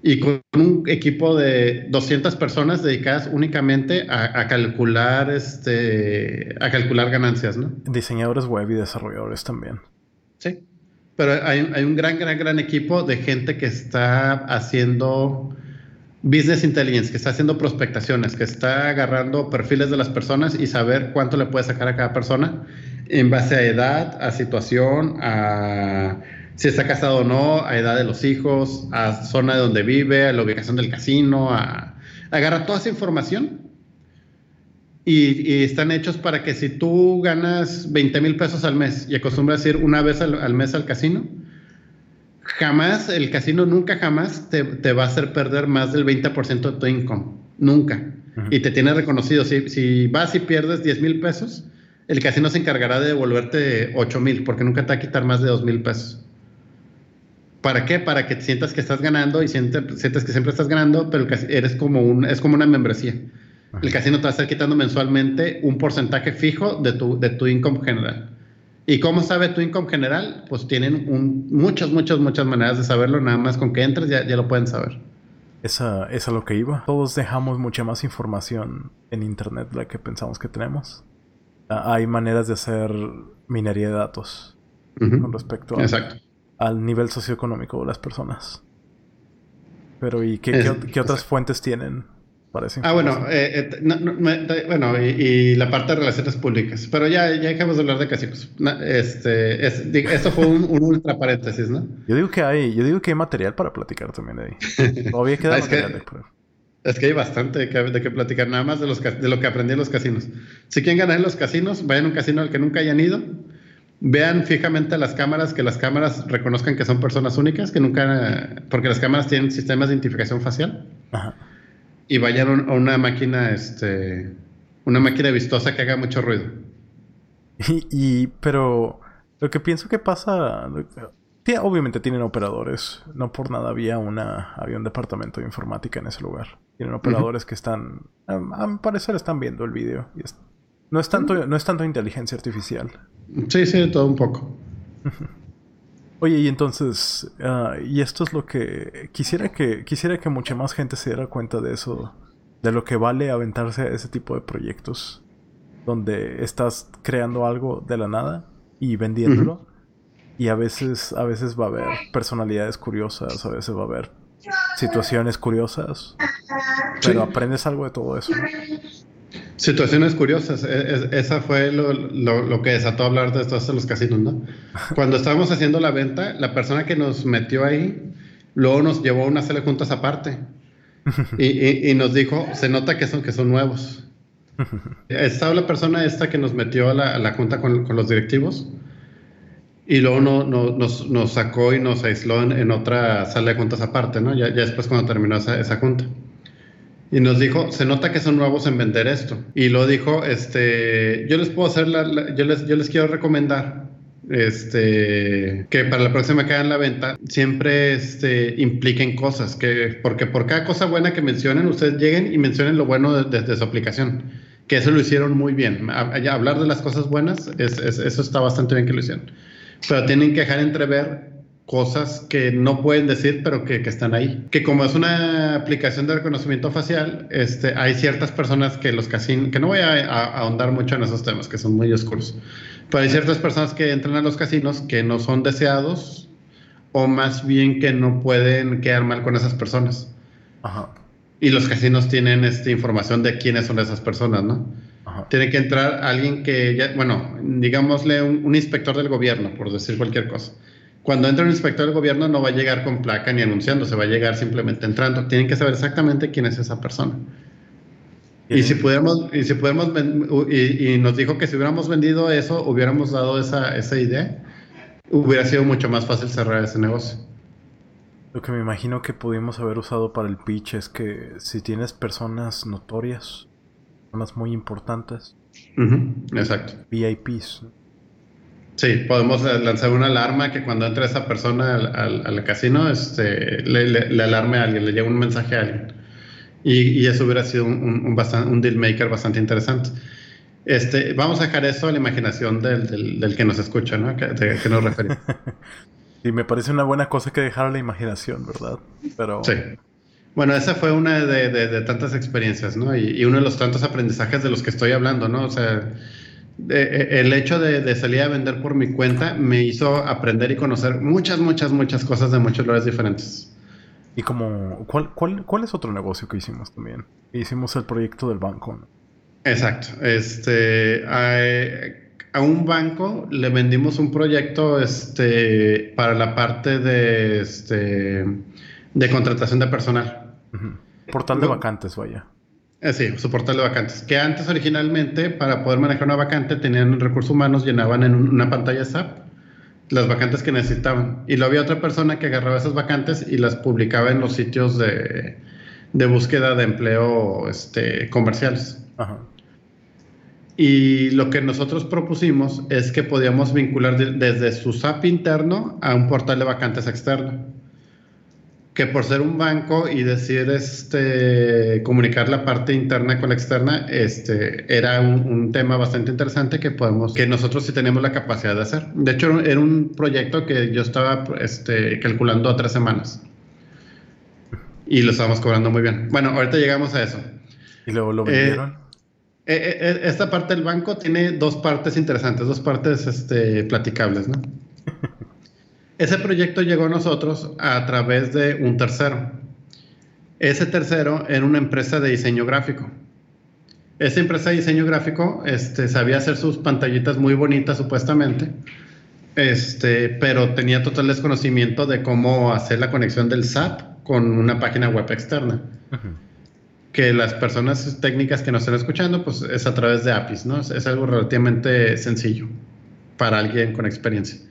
y con un equipo de 200 personas dedicadas únicamente a, calcular este a calcular ganancias, ¿no? Diseñadores web y desarrolladores también. Sí. Pero hay, hay un gran, gran, gran equipo de gente que está haciendo business intelligence, que está haciendo prospectaciones, que está agarrando perfiles de las personas y saber cuánto le puede sacar a cada persona en base a edad, a situación, a si está casado o no, a edad de los hijos, a zona de donde vive, a la ubicación del casino, a, agarra toda esa información y, están hechos para que si tú ganas 20 mil pesos al mes y acostumbras ir una vez al, mes al casino, jamás, el casino nunca jamás te, va a hacer perder más del 20% de tu income. Nunca. Y te tiene reconocido. Si, si vas y pierdes 10 mil pesos, el casino se encargará de devolverte 8 mil, porque nunca te va a quitar más de 2 mil pesos. ¿Para qué? Para que sientas que estás ganando y sientas, que siempre estás ganando, pero eres como un, es como una membresía. El casino te va a estar quitando mensualmente un porcentaje fijo de tu, de tu income general. ¿Y cómo sabe tu income general? Pues tienen muchas, muchas, muchas maneras de saberlo. Nada más con que entres ya, ya lo pueden saber. Esa, es a lo que iba. Todos dejamos mucha más información en Internet de la que pensamos que tenemos. Ah, hay maneras de hacer minería de datos con respecto a, al nivel socioeconómico de las personas. Pero ¿y qué, otras fuentes tienen? Ah, bueno, eh, eh, bueno, y, la parte de relaciones públicas. Pero ya, ya dejamos de hablar de casinos. Este, esto fue un, ultra paréntesis, ¿no? Yo digo que hay, yo digo que hay material para platicar también de ahí. Todavía queda material. Que, es que hay bastante de que, platicar, nada más de, los, de lo que aprendí en los casinos. Si quieren ganar en los casinos, vayan a un casino al que nunca hayan ido vean fijamente las cámaras, que las cámaras reconozcan que son personas únicas, que nunca, porque las cámaras tienen sistemas de identificación facial. Y vayan a una máquina, este, una máquina vistosa que haga mucho ruido. Y, pero lo que pienso que pasa, obviamente tienen operadores, no por nada había una, había un departamento de informática en ese lugar. Tienen operadores que están, a, mi parecer están viendo el video. no es tanto, no es tanto inteligencia artificial. Sí, sí, todo un poco. Oye, y entonces, ah, y esto es lo que quisiera que quisiera que mucha más gente se diera cuenta de eso, de lo que vale aventarse a ese tipo de proyectos, donde estás creando algo de la nada y vendiéndolo, y a veces, a veces va a haber personalidades curiosas, a veces va a haber situaciones curiosas, pero aprendes algo de todo eso. Situaciones curiosas. E, esa fue lo, que desató hablar de esto de los casinos, ¿no? Cuando estábamos haciendo la venta, la persona que nos metió ahí, luego nos llevó a una sala de juntas aparte. Y, nos dijo, se nota que son, que son nuevos. Estaba la persona esta que nos metió a la, junta con, los directivos. Y luego no, nos, sacó y nos aisló en, otra sala de juntas aparte, ¿no? Ya, después cuando terminó esa, esa junta. Y nos dijo, se nota que son nuevos en vender esto. Y lo dijo, este, yo les puedo hacer la, yo, les, yo les quiero recomendar este, que para la próxima que hagan la venta siempre este, impliquen cosas, que, porque por cada cosa buena que mencionen, ustedes lleguen y mencionen lo bueno desde su aplicación, que eso lo hicieron muy bien. hablar de las cosas buenas, es, eso está bastante bien que lo hicieron. Pero tienen que dejar entrever cosas que no pueden decir, pero que, que, están ahí. Que como es una aplicación de reconocimiento facial, este, hay ciertas personas que los casinos, que no voy a, ahondar mucho en esos temas, que son muy oscuros, pero hay ciertas personas que entran a los casinos que no son deseados o más bien que no pueden quedar mal con esas personas. Ajá. Y los casinos tienen esta información de quiénes son esas personas, ¿no? Ajá. Tiene que entrar alguien que, ya, bueno, digámosle un, un inspector del gobierno, por decir cualquier cosa cuando entra un inspector del gobierno no va a llegar con placa ni anunciando, se va a llegar simplemente entrando. Tienen que saber exactamente quién es esa persona. Y si pudiéramos, y si pudiéramos, y, nos dijo que si hubiéramos vendido eso, hubiéramos dado esa, esa idea, hubiera sido mucho más fácil cerrar ese negocio. Lo que me imagino que pudimos haber usado para el pitch es que si tienes personas notorias, personas muy importantes, exacto. VIPs, Sí, podemos lanzar una alarma que cuando entre esa persona al, casino este, le, alarme a alguien, le lleve un mensaje a alguien. Y, eso hubiera sido un, un, deal maker bastante interesante. Este, vamos a dejar eso a la imaginación del, que nos escucha, ¿no? Que, de, que nos referimos. sí, me parece una buena cosa que dejar a la imaginación, ¿verdad? Pero, sí. Bueno, esa fue una de, tantas experiencias, ¿no? Y, uno de los tantos aprendizajes de los que estoy hablando, ¿no? O sea, el hecho de, salir a vender por mi cuenta me hizo aprender y conocer muchas, muchas, muchas cosas de muchos lugares diferentes. Y como, ¿cuál, cuál, es otro negocio que hicimos también? Hicimos el proyecto del banco. ¿no? Exacto. Este, a, un banco le vendimos un proyecto este, para la parte de, este, de contratación de personal. Portal de vacantes, vaya. Eh, sí, su portal de vacantes. Que antes originalmente, para poder manejar una vacante, tenían recursos humanos, llenaban en una pantalla SAP las vacantes que necesitaban. Y luego había otra persona que agarraba esas vacantes y las publicaba en los sitios de, búsqueda de empleo este, comerciales. Y lo que nosotros propusimos es que podíamos vincular desde su SAP interno a un portal de vacantes externo que por ser un banco y decir este comunicar la parte interna con la externa este era un, tema bastante interesante que podemos que nosotros sí tenemos la capacidad de hacer. De hecho era un proyecto que yo estaba este, calculando a tres semanas. Y lo estábamos cobrando muy bien. Bueno ahorita llegamos a eso. Y luego lo vendieron eh, eh, eh, esta parte del banco tiene dos partes interesantes dos partes este platicables no Ese proyecto llegó a nosotros a través de un tercero. Ese tercero era una empresa de diseño gráfico. Esa empresa de diseño gráfico este, sabía hacer sus pantallitas muy bonitas supuestamente, este, pero tenía total desconocimiento de cómo hacer la conexión del SAP con una página web externa. Que las personas técnicas que nos están escuchando, pues es a través de APIs, ¿no? es algo relativamente sencillo para alguien con experiencia.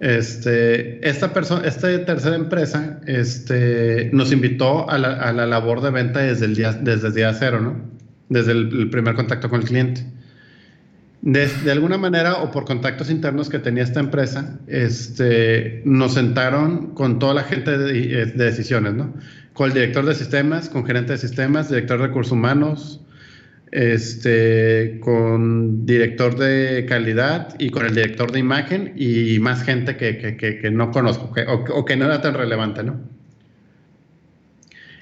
Este, esta persona, esta tercera empresa, este, nos invitó a la, labor de venta desde el día, desde el día cero, ¿no? Desde el, primer contacto con el cliente. De, alguna manera o por contactos internos que tenía esta empresa, este, nos sentaron con toda la gente de, de decisiones, ¿no? Con el director de sistemas, con gerente de sistemas, director de recursos humanos, este, con director de calidad y con el director de imagen y más gente que, no conozco o, que no era tan relevante, ¿no?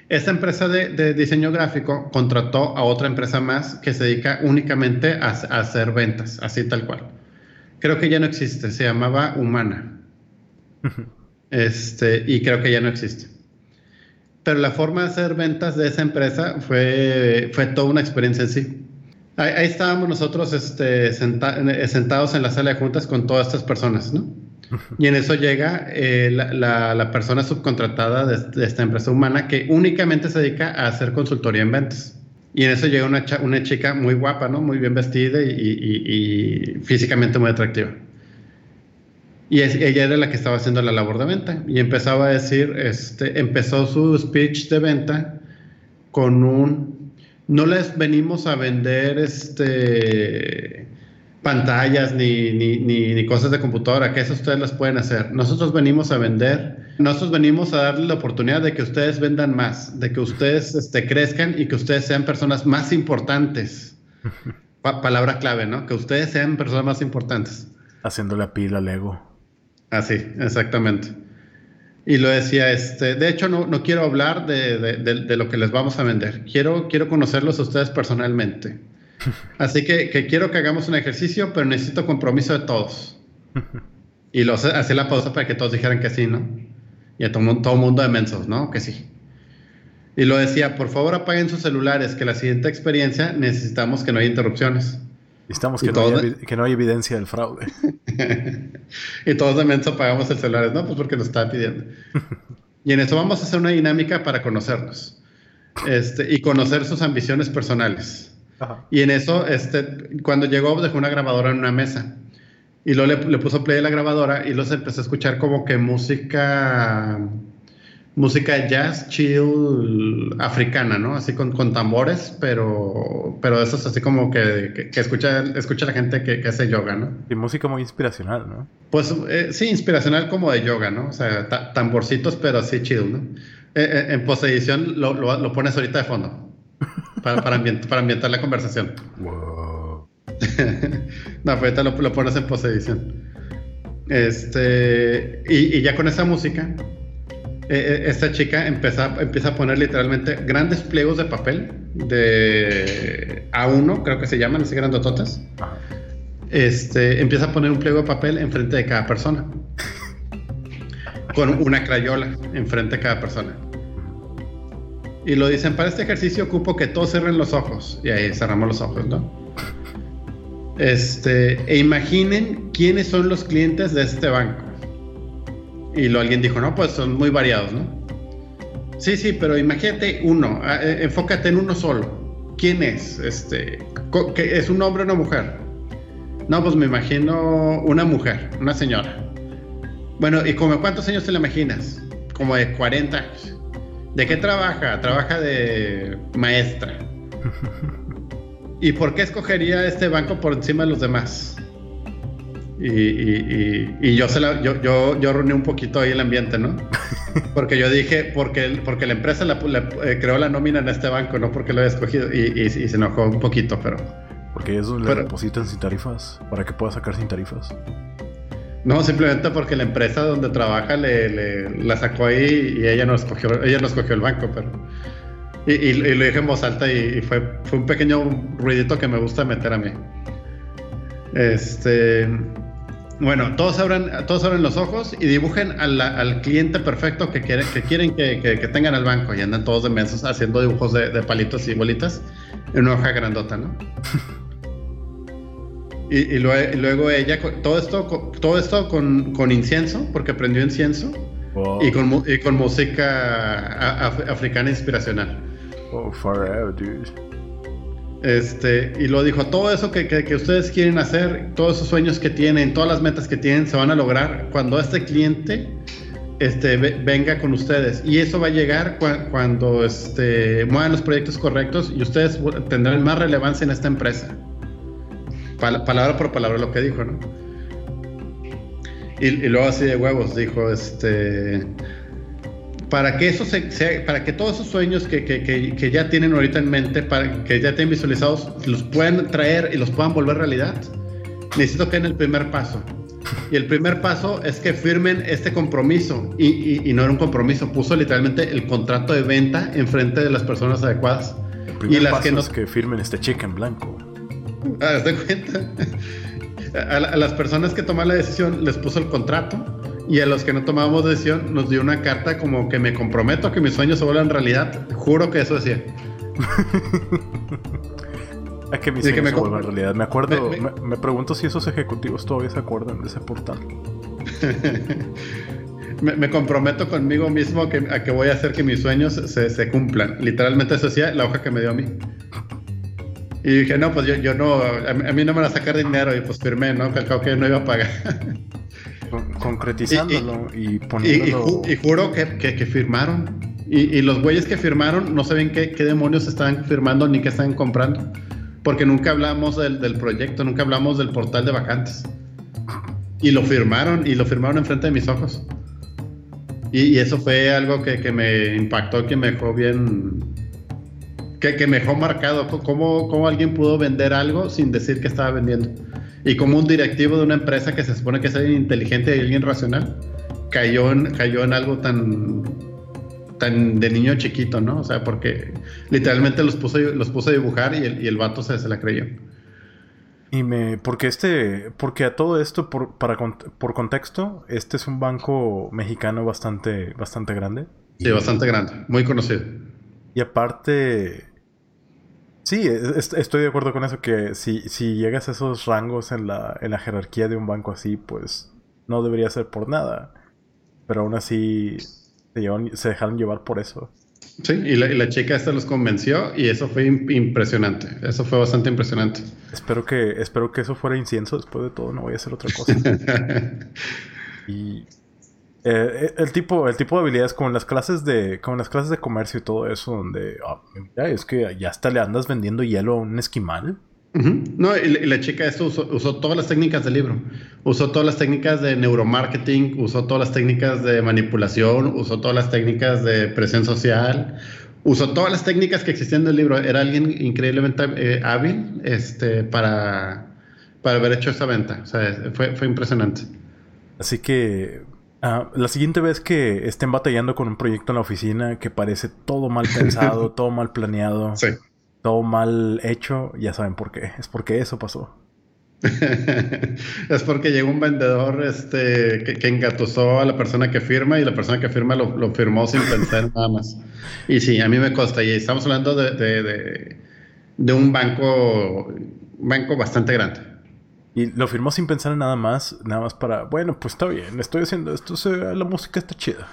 Esta empresa de, diseño gráfico contrató a otra empresa más que se dedica únicamente a, a, hacer ventas, así tal cual. Creo que ya no existe, se llamaba Humana. Este, y creo que ya no existe pero la forma de hacer ventas de esa empresa fue, fue toda una experiencia en sí. Ahí, estábamos nosotros este, sentados en la sala de juntas con todas estas personas, ¿no? Y en eso llega eh, la, la, persona subcontratada de, esta empresa humana que únicamente se dedica a hacer consultoría en ventas. Y en eso llega una, una chica muy guapa, ¿no? Muy bien vestida y, y, y físicamente muy atractiva. Y ella era la que estaba haciendo la labor de venta. Y empezaba a decir, este, empezó su speech de venta con un, no les venimos a vender este, pantallas ni, ni, ni, cosas de computadora, que eso ustedes las pueden hacer. Nosotros venimos a vender, nosotros venimos a darle la oportunidad de que ustedes vendan más, de que ustedes este, crezcan y que ustedes sean personas más importantes. palabra clave, ¿no? Que ustedes sean personas más importantes. Haciéndole a pila al ego. Así, exactamente. Y lo decía, este, de hecho no, no quiero hablar de, de, lo que les vamos a vender, quiero, quiero conocerlos a ustedes personalmente. Así que, que, quiero que hagamos un ejercicio, pero necesito compromiso de todos. Y lo hacía la pausa para que todos dijeran que sí, ¿no? Y a todo, todo mundo de mensos, ¿no? Que sí. Y lo decía, por favor apaguen sus celulares, que la siguiente experiencia necesitamos que no haya interrupciones. Necesitamos que, no haya, que no haya evidencia del fraude. y todos de menso pagamos el celular, ¿no? Pues porque nos estaba pidiendo. y en eso vamos a hacer una dinámica para conocernos. Este, y conocer sus ambiciones personales. Y en eso, este, cuando llegó, dejó una grabadora en una mesa. Y luego le, le puso play a la grabadora y luego se empezó a escuchar como que música música jazz chill africana, ¿no? Así con, con tambores, pero, pero eso es así como que, que, escucha, escucha la gente que, hace yoga, ¿no? Y música muy inspiracional, ¿no? Pues eh, sí, inspiracional como de yoga, ¿no? O sea, tamborcitos, pero así chill, ¿no? Eh, eh, en posedición lo, lo, pones ahorita de fondo para, para, para ambientar la conversación. Wow. no, ahorita lo, lo, pones en posedición. Este, y, y ya con esa música eh, esta chica empieza, empieza a poner literalmente grandes pliegos de papel de A1, creo que se llaman, así grandototas. Este, empieza a poner un pliego de papel enfrente de cada persona. con una crayola enfrente de cada persona. Y lo dicen, para este ejercicio ocupo que todos cierren los ojos. Y ahí cerramos los ojos, ¿no? Este, e imaginen quiénes son los clientes de este banco. Y lo alguien dijo, no, pues son muy variados, ¿no? Sí, sí, pero imagínate uno, ah, eh, enfócate en uno solo. ¿Quién es? Este, ¿Es un hombre o una mujer? No, pues me imagino una mujer, una señora. Bueno, ¿y como cuántos años te la imaginas? Como de 40 años. ¿De qué trabaja? Trabaja de maestra. ¿Y por qué escogería este banco por encima de los demás? Y, yo, se la, yo, yo, yo, reuní un poquito ahí el ambiente, ¿no? Porque yo dije, porque, porque la empresa la, eh, creó la nómina en este banco, no porque lo había escogido. Y, se enojó un poquito, pero... Porque ellos le depositan sin tarifas, para que pueda sacar sin tarifas. No, simplemente porque la empresa donde trabaja le, la sacó ahí y ella no escogió, ella no escogió el banco, pero... Y, lo dije en voz alta y, fue, fue un pequeño ruidito que me gusta meter a mí. Este... Bueno, todos abran, todos abren los ojos y dibujen al, cliente perfecto que, quieren que, quieren que, tengan al banco y andan todos de mensos haciendo dibujos de, palitos y bolitas en una hoja grandota, ¿no? y, luego, ella, todo esto, todo esto con, incienso, porque prendió incienso, y, con, y con música africana inspiracional. Oh, forever, dude. Este, y lo dijo, todo eso que, que, ustedes quieren hacer, todos esos sueños que tienen, todas las metas que tienen, se van a lograr cuando este cliente este, venga con ustedes. Y eso va a llegar cuando este, muevan los proyectos correctos y ustedes tendrán más relevancia en esta empresa. palabra por palabra lo que dijo, ¿no? Y, y luego así de huevos dijo, este para que eso se, para que todos esos sueños que, ya tienen ahorita en mente, para que ya tienen visualizados, los puedan traer y los puedan volver realidad, necesito que en el primer paso. Y el primer paso es que firmen este compromiso. Y, no era un compromiso, puso literalmente el contrato de venta enfrente de las personas adecuadas. y las que no... es que firmen este cheque en blanco. Ah, ¿Te cuenta? A, a, las personas que toman la decisión les puso el contrato y a los que no tomamos decisión nos dio una carta como que me comprometo a que mis sueños se vuelvan realidad. Juro que eso decía. a que mis sueños se vuelvan realidad. Me acuerdo, me, pregunto si esos ejecutivos todavía se acuerdan de ese portal. me, comprometo conmigo mismo a que voy a hacer que mis sueños se, cumplan. Literalmente eso decía la hoja que me dio a mí. Y dije, no, pues yo, yo no, a, mí no me van a sacar dinero y pues firmé, ¿no? Que al que no iba a pagar. concretizándolo y, poniéndolo. Y, juro que, que, firmaron. Y, los güeyes que firmaron no saben qué, qué demonios estaban firmando ni qué estaban comprando. Porque nunca hablamos del, del, proyecto, nunca hablamos del portal de vacantes. Y lo firmaron, y lo firmaron enfrente de mis ojos. Y, eso fue algo que, que, me impactó, que me dejó bien. Que, que me dejó marcado. ¿Cómo, ¿Cómo alguien pudo vender algo sin decir que estaba vendiendo? Y como un directivo de una empresa que se supone que es alguien inteligente y alguien racional, cayó en, cayó en algo tan, tan de niño chiquito, ¿no? O sea, porque literalmente los puso, los puso a dibujar y el, y el vato se, se la creyó. Y me. Porque este. Porque a todo esto, por, para, por contexto, este es un banco mexicano bastante, bastante grande. Sí, bastante grande. Muy conocido. Y aparte. Sí, estoy de acuerdo con eso, que si, si llegas a esos rangos en la, en la jerarquía de un banco así, pues no debería ser por nada. Pero aún así se, se dejaron llevar por eso. Sí, y la, chica esta los convenció y eso fue impresionante. Eso fue bastante impresionante. Espero que, espero que eso fuera incienso después de todo, no voy a hacer otra cosa. y eh, eh, el tipo, el tipo de habilidades como en las clases de, como las clases de comercio y todo eso, donde ah, es que ya hasta le andas vendiendo hielo a un esquimal. No, y, la chica esto usó, todas las técnicas del libro. Usó todas las técnicas de neuromarketing, usó todas las técnicas de manipulación, usó todas las técnicas de presión social, usó todas las técnicas que existían en el libro. Era alguien increíblemente eh, hábil este, para, para haber hecho esa venta. O sea, fue, fue impresionante. Así que Ah, la siguiente vez que estén batallando con un proyecto en la oficina que parece todo mal pensado, todo mal planeado, todo mal hecho, ya saben por qué. Es porque eso pasó. es porque llegó un vendedor este, que, engatusó a la persona que firma y la persona que firma lo, firmó sin pensar nada más. Y sí, a mí me consta. Y estamos hablando de, de, un banco, banco bastante grande. Y lo firmó sin pensar en nada más, nada más para, bueno, pues está bien, estoy haciendo esto, la música está chida.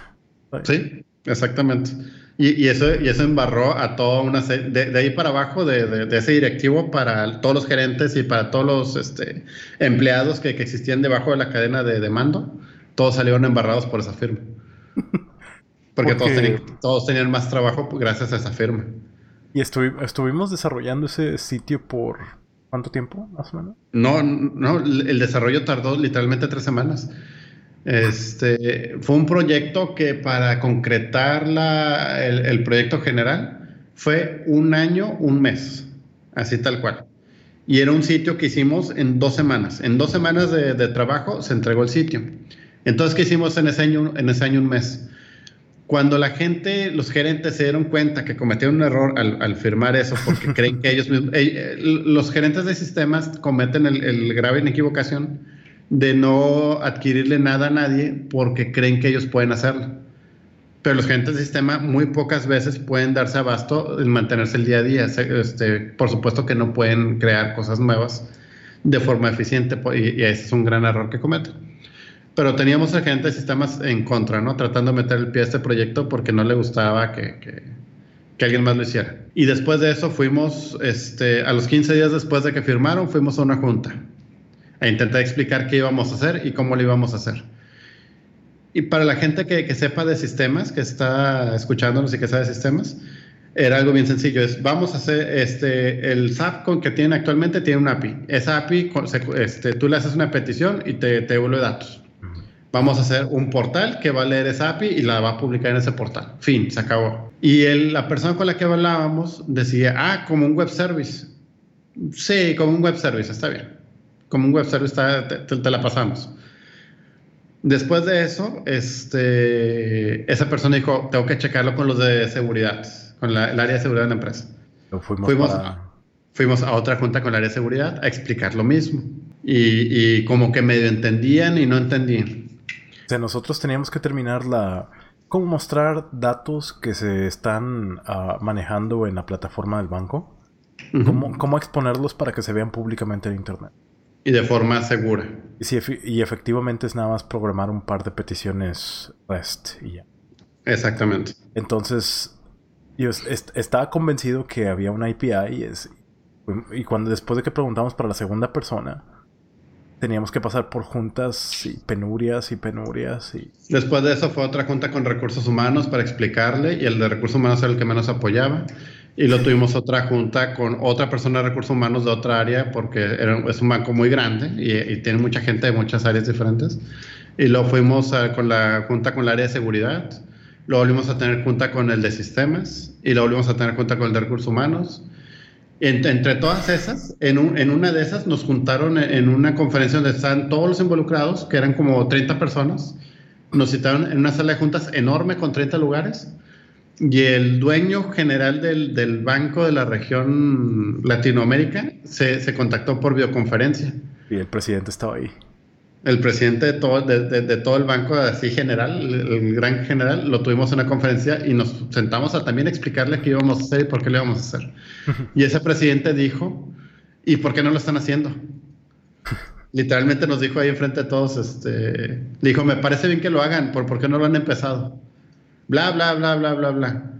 Sí, exactamente. Y, eso, y eso embarró a toda una serie, de, ahí para abajo, de, ese directivo, para todos los gerentes y para todos los este, empleados que, existían debajo de la cadena de, mando, todos salieron embarrados por esa firma. Porque, Todos, tenían, todos, tenían, más trabajo gracias a esa firma. Y estuvimos desarrollando ese sitio por cuánto tiempo, más o? No, no, el desarrollo tardó literalmente tres semanas. Este, fue un proyecto que para concretar la, el, proyecto general fue un año, un mes, así tal cual. Y era un sitio que hicimos en dos semanas. En dos semanas de, trabajo se entregó el sitio. Entonces, ¿qué hicimos en ese año, en ese año un mes? Cuando la gente, los gerentes se dieron cuenta que cometieron un error al, firmar eso, porque creen que ellos mismos, eh, los gerentes de sistemas cometen el, el grave equivocación de no adquirirle nada a nadie porque creen que ellos pueden hacerlo. Pero los gerentes de sistema muy pocas veces pueden darse abasto en mantenerse el día a día. Este, por supuesto que no pueden crear cosas nuevas de forma eficiente y, ese es un gran error que cometen. Pero teníamos a gente de sistemas en contra, ¿no? Tratando de meter el pie a este proyecto porque no le gustaba que, que, que alguien más lo hiciera. Y después de eso fuimos, este, a los 15 días después de que firmaron, fuimos a una junta e intentar explicar qué íbamos a hacer y cómo lo íbamos a hacer. Y para la gente que, que sepa de sistemas, que está escuchándonos y que sabe de sistemas, era algo bien sencillo. Es, vamos a hacer, este, el SAP con que tiene actualmente tiene un API. Esa API, este, tú le haces una petición y te, te devuelve datos. Vamos a hacer un portal que va a leer esa API y la va a publicar en ese portal. Fin, se acabó. Y el, la persona con la que hablábamos decía, ah, como un web service. Sí, como un web service, está bien como un web service te, la pasamos. Después de eso, este, esa persona dijo, tengo que checarlo con los de seguridad, con el área de seguridad de la empresa. Fuimos, fuimos, a otra junta con el área de seguridad a explicar lo mismo. Y, como que medio entendían y no entendían. O sea, nosotros teníamos que terminar la... ¿Cómo mostrar datos que se están ah, manejando en la plataforma del banco? ¿Cómo, ¿Cómo exponerlos para que se vean públicamente en Internet? Y de forma segura. Y, y efectivamente es nada más programar un par de peticiones REST y ya. Exactamente. Entonces, yo estaba convencido que había una API y, es, y cuando después de que preguntamos para la segunda persona, teníamos que pasar por juntas y penurias y penurias y... Después de eso fue otra junta con recursos humanos para explicarle y el de recursos humanos era el que menos apoyaba. Y lo tuvimos otra junta con otra persona de recursos humanos de otra área, porque es un banco muy grande y, tiene mucha gente de muchas áreas diferentes. Y lo fuimos con la junta con el área de seguridad, lo volvimos a tener junta con el de sistemas y lo volvimos a tener junta con el de recursos humanos. Entre, todas esas, en, en, una de esas nos juntaron en una conferencia donde estaban todos los involucrados, que eran como 30 personas. Nos citaron en una sala de juntas enorme con 30 lugares y el dueño general del, del, banco de la región Latinoamérica se, se, contactó por videoconferencia. Y el presidente estaba ahí. El presidente de todo, de, de, todo el banco, así general, el, gran general, lo tuvimos en una conferencia y nos sentamos a también explicarle qué íbamos a hacer y por qué lo íbamos a hacer. y ese presidente dijo, ¿y por qué no lo están haciendo? Literalmente nos dijo ahí enfrente de todos, este, dijo, me parece bien que lo hagan, ¿por, ¿por qué no lo han empezado? bla, bla, bla, bla, bla, bla.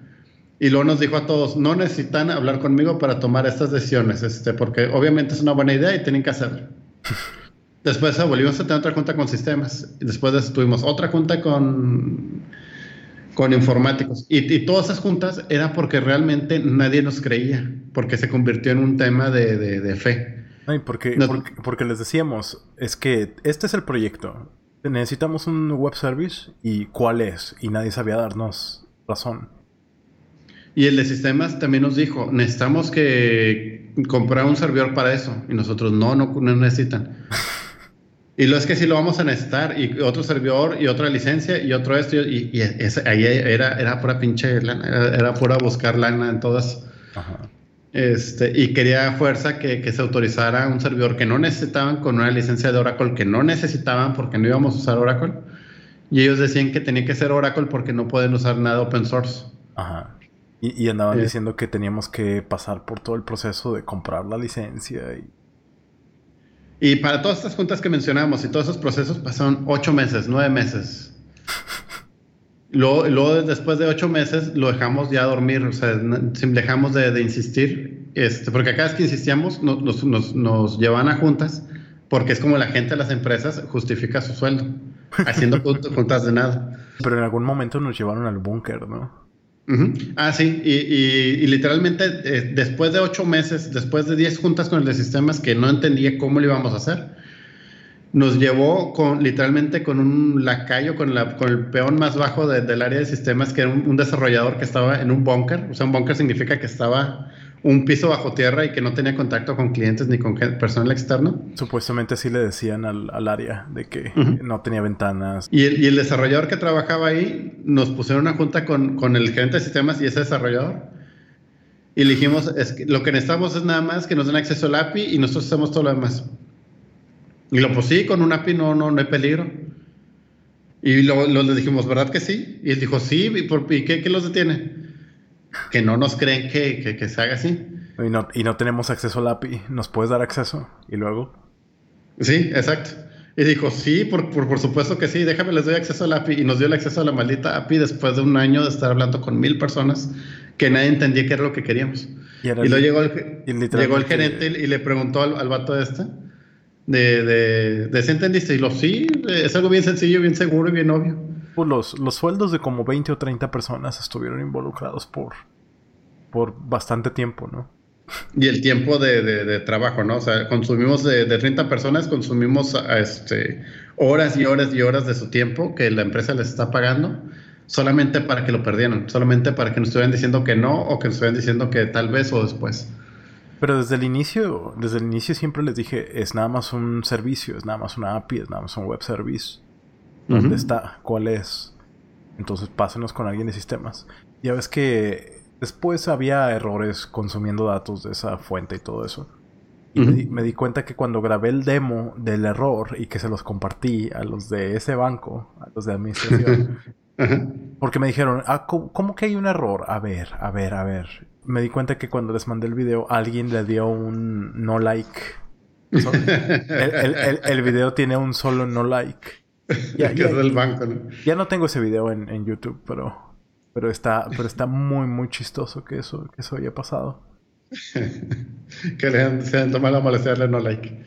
Y luego nos dijo a todos, no necesitan hablar conmigo para tomar estas decisiones, este, porque obviamente es una buena idea y tienen que hacerlo. Después volvimos a tener otra junta con sistemas. Después de eso tuvimos otra junta con, con informáticos. Y, todas esas juntas eran porque realmente nadie nos creía, porque se convirtió en un tema de, de, fe. Ay, porque, porque les decíamos, es que este es el proyecto necesitamos un web service y cuál es. Y nadie sabía darnos razón. Y el de sistemas también nos dijo, necesitamos que comprar un servidor para eso. Y nosotros, no, no, necesitan. Y lo es que sí lo vamos a necesitar, y otro servidor, y otra licencia, y otro esto, y, y ahí era, era pura pinche lana, era, pura buscar lana en todas. Este, y quería fuerza que, que, se autorizara un servidor que no necesitaban con una licencia de Oracle que no necesitaban porque no íbamos a usar Oracle. Y ellos decían que tenía que ser Oracle porque no pueden usar nada open source. Ajá. Y, andaban diciendo que teníamos que pasar por todo el proceso de comprar la licencia. Y, y para todas estas juntas que mencionamos y todos esos procesos pasaron ocho meses, nueve meses. luego, luego, después de ocho meses, lo dejamos ya dormir, o sea, dejamos de, insistir, este, porque cada vez que insistíamos nos, nos, nos, llevaban a juntas, porque es como la gente de las empresas justifica su sueldo, haciendo juntas de nada. Pero en algún momento nos llevaron al búnker, ¿no? Ah, sí, y, literalmente eh, después de ocho meses, después de diez juntas con el de sistemas que no entendía cómo lo íbamos a hacer, nos llevó con literalmente con un lacayo, con, la, con el peón más bajo del área de sistemas, que era un, desarrollador que estaba en un búnker. O sea, un búnker significa que estaba un piso bajo tierra y que no tenía contacto con clientes ni con personal externo. Supuestamente así le decían al, área de que no tenía ventanas. Y el, desarrollador que trabajaba ahí nos pusieron una junta con, con el gerente de sistemas y ese desarrollador. Y le dijimos, es que lo que necesitamos es nada más que nos den acceso al API y nosotros hacemos todo lo demás. Y lo pues sí, con un API no, no, no hay peligro. Y lo, le dijimos, ¿verdad que sí? Y él dijo, sí, ¿y, por, ¿y qué, qué los detiene? Que no nos creen que, que, se haga así. Y no, y no tenemos acceso al API. ¿Nos puedes dar acceso? Y luego. Sí, exacto. Y dijo, sí, por, por, supuesto que sí, déjame, les doy acceso al API. Y nos dio el acceso a la maldita API después de un año de estar hablando con mil personas que nadie entendía qué era lo que queríamos. Y, luego llegó el, llegó el gerente y, le preguntó al, al vato este de, de, de si entendiste. Y lo sí, es algo bien sencillo, bien seguro y bien obvio. Pues los, los sueldos de como 20 o 30 personas estuvieron involucrados por, por bastante tiempo, ¿no? Y el tiempo de, de, trabajo, ¿no? O sea, consumimos de, de 30 personas, consumimos este, horas y horas y horas de su tiempo que la empresa les está pagando solamente para que lo perdieran, solamente para que nos estuvieran diciendo que no o que nos estuvieran diciendo que tal vez o después. Pero desde el inicio, desde el inicio siempre les dije, es nada más un servicio, es nada más una API, es nada más un web service. ¿Dónde está? ¿Cuál es? Entonces pásenos con alguien de sistemas. Ya ves que después había errores consumiendo datos de esa fuente y todo eso. Y me, di, cuenta que cuando grabé el demo del error y que se los compartí a los de ese banco, a los de administración, porque me dijeron, ah, ¿cómo, que hay un error? A ver, a ver, a ver. Me di cuenta que cuando les mandé el video, alguien le dio un no like. el, el video tiene un solo no like. Ya, ya, del banco, ¿no? ya no tengo ese video en, YouTube, pero, pero, está, pero está muy, muy chistoso que eso, que eso haya pasado. que le se han tomado la molestia de no like.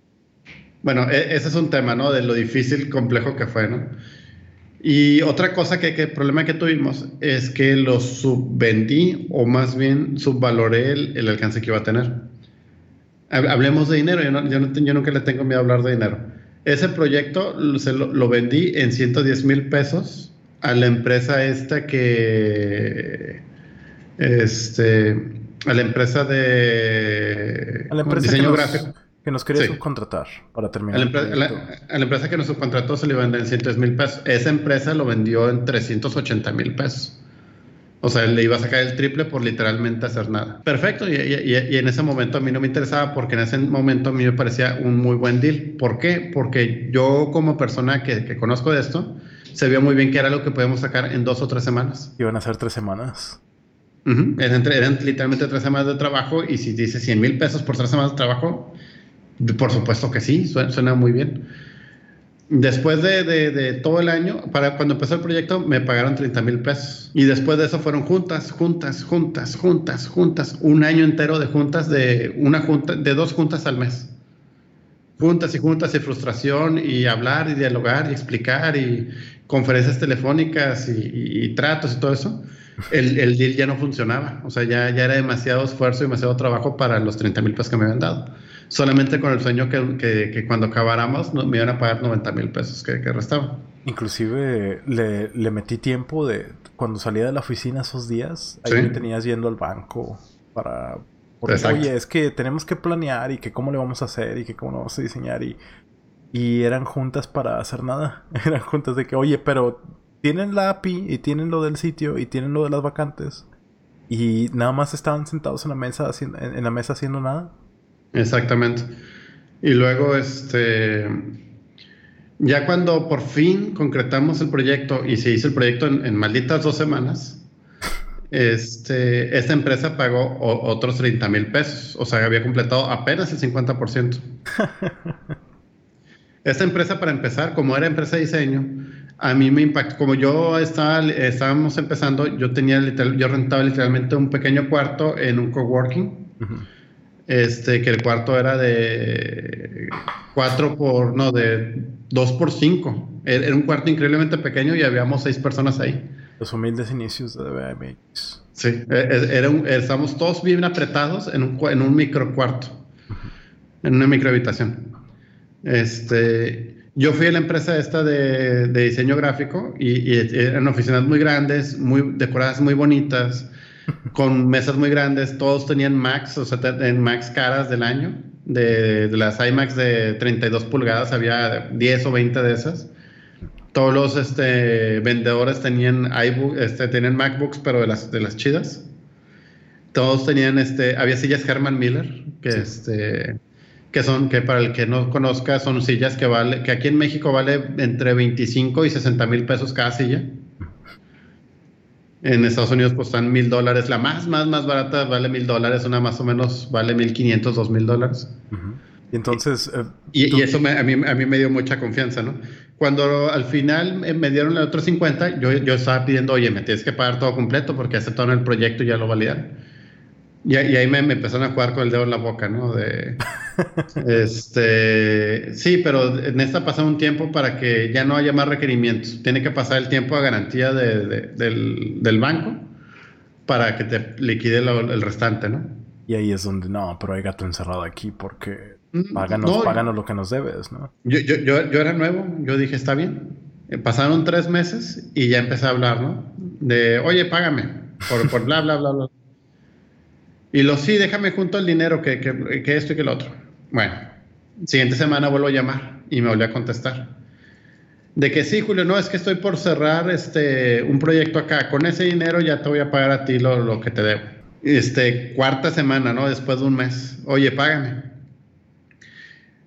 bueno, e, ese es un tema, ¿no? De lo difícil, complejo que fue, ¿no? Y otra cosa que, que problema que tuvimos es que lo subvendí o más bien subvaloré el, el alcance que iba a tener. Hablemos de dinero, yo, no, yo, no, yo nunca le tengo miedo a hablar de dinero. Ese proyecto se lo, vendí en 110 mil pesos a la empresa esta que. Este. A la empresa de. A la empresa diseño gráfico. Que nos quería subcontratar para terminar. A la, empresa que nos subcontrató se le vende en 110 mil pesos. Esa empresa lo vendió en 380 mil pesos. O sea, le iba a sacar el triple por literalmente hacer nada. Perfecto, y, en ese momento a mí no me interesaba porque en ese momento a mí me parecía un muy buen deal. ¿Por qué? Porque yo como persona que, conozco de esto, se vio muy bien que era lo que podíamos sacar en dos o tres semanas. Iban a ser tres semanas. eran, literalmente tres semanas de trabajo y si dice 100 mil pesos por tres semanas de trabajo, por supuesto que sí, suena muy bien. Después de, todo el año, para cuando empezó el proyecto, me pagaron 30 mil pesos. Y después de eso fueron juntas, juntas, juntas, juntas, juntas. Un año entero de juntas, de una junta, de dos juntas al mes. Juntas y juntas y frustración y hablar y dialogar y explicar y conferencias telefónicas y, tratos y todo eso. El, deal ya no funcionaba. O sea, ya, ya era demasiado esfuerzo y demasiado trabajo para los 30 mil pesos que me habían dado solamente con el sueño que, cuando acabáramos me iban a pagar 90 mil pesos que, que restaban. Inclusive le, metí tiempo de cuando salía de la oficina esos días, ahí me tenías yendo al banco para... oye, es que tenemos que planear y que cómo le vamos a hacer y que cómo lo vamos a diseñar y Y eran juntas para hacer nada. Eran juntas de que, oye, pero tienen la API y tienen lo del sitio y tienen lo de las vacantes. Y nada más estaban sentados en la mesa, en la mesa haciendo nada. Exactamente. Y luego, este, ya cuando por fin concretamos el proyecto y se hizo el proyecto en, malditas dos semanas, este, esta empresa pagó otros 30 mil pesos. O sea, había completado apenas el 50%. esta empresa, para empezar, como era empresa de diseño, a mí me impactó. Como yo estaba, estábamos empezando, yo tenía yo rentaba literalmente un pequeño cuarto en un coworking. Este, que el cuarto era de 4 por, no, de 2 por 5. Era un cuarto increíblemente pequeño y habíamos 6 personas ahí. Los humildes inicios de BMX. Sí, e, e, era un, estábamos todos bien apretados en un, en un micro cuarto, en una micro habitación. Este, yo fui a la empresa esta de, de diseño gráfico y, y, eran oficinas muy grandes, muy decoradas, muy bonitas con mesas muy grandes, todos tenían Max, o sea, en Max caras del año, de, las iMacs de 32 pulgadas, había 10 o 20 de esas. Todos los este, vendedores tenían iBook, este, tenían MacBooks, pero de las, de las chidas. Todos tenían, este, había sillas Herman Miller, que este, que son, que para el que no conozca, son sillas que vale, que aquí en México vale entre 25 y 60 mil pesos cada silla. En Estados Unidos pues están mil dólares. La más, más, más barata vale mil dólares. Una más o menos vale mil quinientos, dos mil dólares. Y entonces... Eh, y, eso a, mí, a mí me dio mucha confianza, ¿no? Cuando al final me dieron el otro 50, yo, yo estaba pidiendo, oye, me tienes que pagar todo completo porque aceptaron el proyecto y ya lo validaron. Y, ahí me, empezaron a jugar con el dedo en la boca, ¿no? De, este, sí, pero en esta pasa un tiempo para que ya no haya más requerimientos. Tiene que pasar el tiempo a garantía del, banco para que te liquide el restante, ¿no? Y ahí es donde, no, pero hay gato encerrado aquí porque mm, páganos, páganos lo que nos debes, ¿no? Yo, yo, yo, yo era nuevo, yo dije, está bien. Eh, pasaron tres meses y ya empecé a hablar, ¿no? De, oye, págame por, por bla, bla, bla, bla. Y lo sí, déjame junto el dinero que, que, esto y que lo otro. Bueno, siguiente semana vuelvo a llamar y me volvió a contestar. De que sí, Julio, no, es que estoy por cerrar este, un proyecto acá. Con ese dinero ya te voy a pagar a ti lo, lo que te debo. Este, cuarta semana, ¿no? Después de un mes. Oye, págame.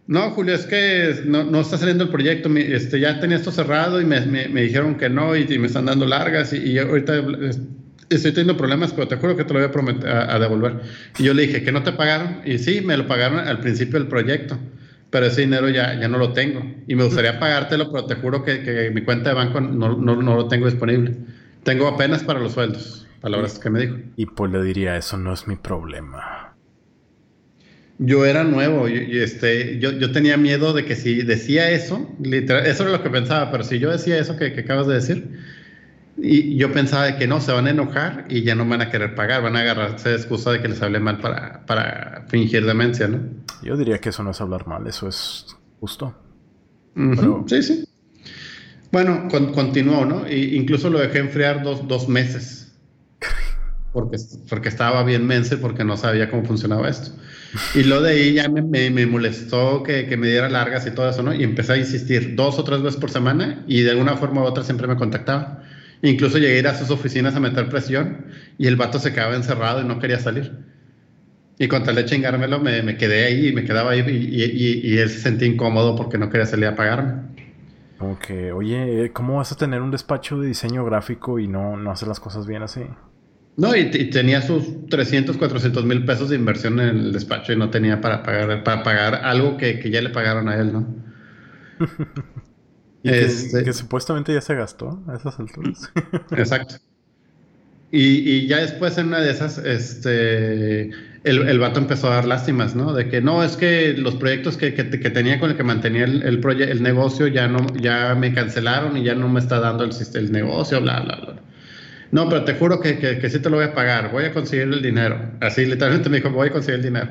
No, Julio, es que no, no está saliendo el proyecto. Este, ya tenía esto cerrado y me, me, dijeron que no y, me están dando largas y, y ahorita estoy teniendo problemas, pero te juro que te lo voy a, prometer, a, devolver. Y yo le dije que no te pagaron. Y sí, me lo pagaron al principio del proyecto. Pero ese dinero ya, ya no lo tengo. Y me gustaría pagártelo, pero te juro que, que mi cuenta de banco no, no, no, lo tengo disponible. Tengo apenas para los sueldos. Palabras que me dijo. Y pues le diría, eso no es mi problema. Yo era nuevo y, este, yo, yo, tenía miedo de que si decía eso, literal, eso era lo que pensaba, pero si yo decía eso que, que acabas de decir, y yo pensaba que no, se van a enojar y ya no van a querer pagar, van a agarrarse de excusa de que les hable mal para, para fingir demencia, ¿no? Yo diría que eso no es hablar mal, eso es justo. Sí, sí. Bueno, continuó, ¿no? E incluso lo dejé enfriar dos, dos meses. Porque, porque estaba bien mense, porque no sabía cómo funcionaba esto. Y lo de ahí ya me, me, molestó que, que, me diera largas y todo eso, ¿no? Y empecé a insistir dos o tres veces por semana y de alguna forma u otra siempre me contactaba. Incluso llegué a ir a sus oficinas a meter presión y el vato se quedaba encerrado y no quería salir. Y con tal de chingármelo, me, me quedé ahí y me quedaba ahí y, y, él se sentía incómodo porque no quería salir a pagarme. Como que, oye, ¿cómo vas a tener un despacho de diseño gráfico y no, no hacer las cosas bien así? No, y, tenía sus 300, 400 mil pesos de inversión en el despacho y no tenía para pagar, para pagar algo que, que ya le pagaron a él, ¿no? Este que, supuestamente ya se gastó a esas alturas. Exacto. Y, ya después en una de esas, este, el, el, vato empezó a dar lástimas, ¿no? De que no, es que los proyectos que, que, tenía con el que mantenía el, el, el negocio ya, no, ya me cancelaron y ya no me está dando el, el negocio, bla, bla, bla. No, pero te juro que, que, que sí te lo voy a pagar, voy a conseguir el dinero. Así literalmente me dijo, voy a conseguir el dinero.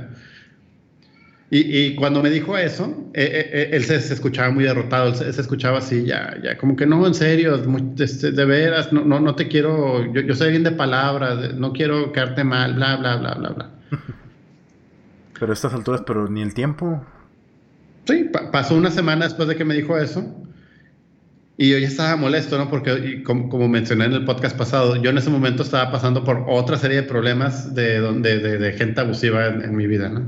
Y, cuando me dijo eso, eh, eh, eh, él se, escuchaba muy derrotado, él se, escuchaba así, ya, ya, como que no, en serio, este, de veras, no, no, no te quiero, yo, yo soy bien de palabras, no quiero quedarte mal, bla, bla, bla, bla, bla. Pero a estas alturas, pero ni el tiempo. Sí, pasó una semana después de que me dijo eso. Y yo ya estaba molesto, ¿no? Porque, como, como, mencioné en el podcast pasado, yo en ese momento estaba pasando por otra serie de problemas de, de, de, gente abusiva en, mi vida, ¿no?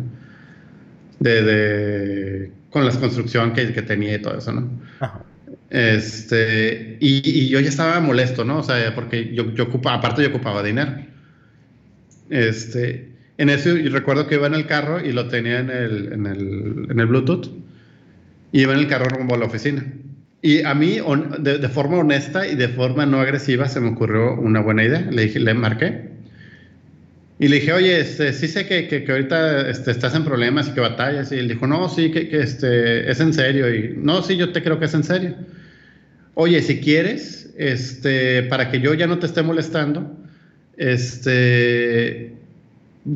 De, con la construcción que, que, tenía y todo eso, ¿no? Este, y, y, yo ya estaba molesto, ¿no? O sea, porque yo, yo ocupaba, aparte yo ocupaba dinero. Este, en eso yo recuerdo que iba en el carro y lo tenía en el, en el, en el Bluetooth. Y iba en el carro rumbo a la oficina. Y a mí, de, forma honesta y de forma no agresiva, se me ocurrió una buena idea. Le dije, le marqué. Y le dije, oye, este, sí sé que, que, ahorita este, estás en problemas y que batallas. Y él dijo, no, sí, que, que este, es en serio. Y no, sí, yo te creo que es en serio. Oye, si quieres, este, para que yo ya no te esté molestando, este,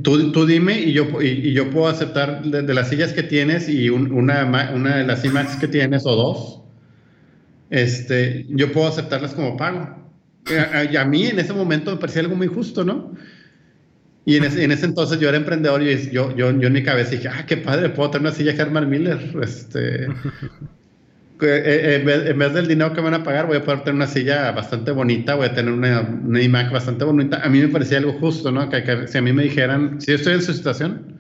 Tú, tú, dime y yo, y, yo puedo aceptar de, las sillas que tienes y una, una, de las IMAX que tienes o dos, este, yo puedo aceptarlas como pago. Y a, mí en ese momento me parecía algo muy justo, ¿no? Y en ese, en ese entonces yo era emprendedor y yo, yo, yo en mi cabeza dije, ah, qué padre, puedo tener una silla Herman Miller. Este, eh, eh, en vez del dinero que me van a pagar, voy a poder tener una silla bastante bonita, voy a tener una, una iMac bastante bonita. A mí me parecía algo justo, ¿no? Que, si a mí me dijeran, si yo estoy en su situación,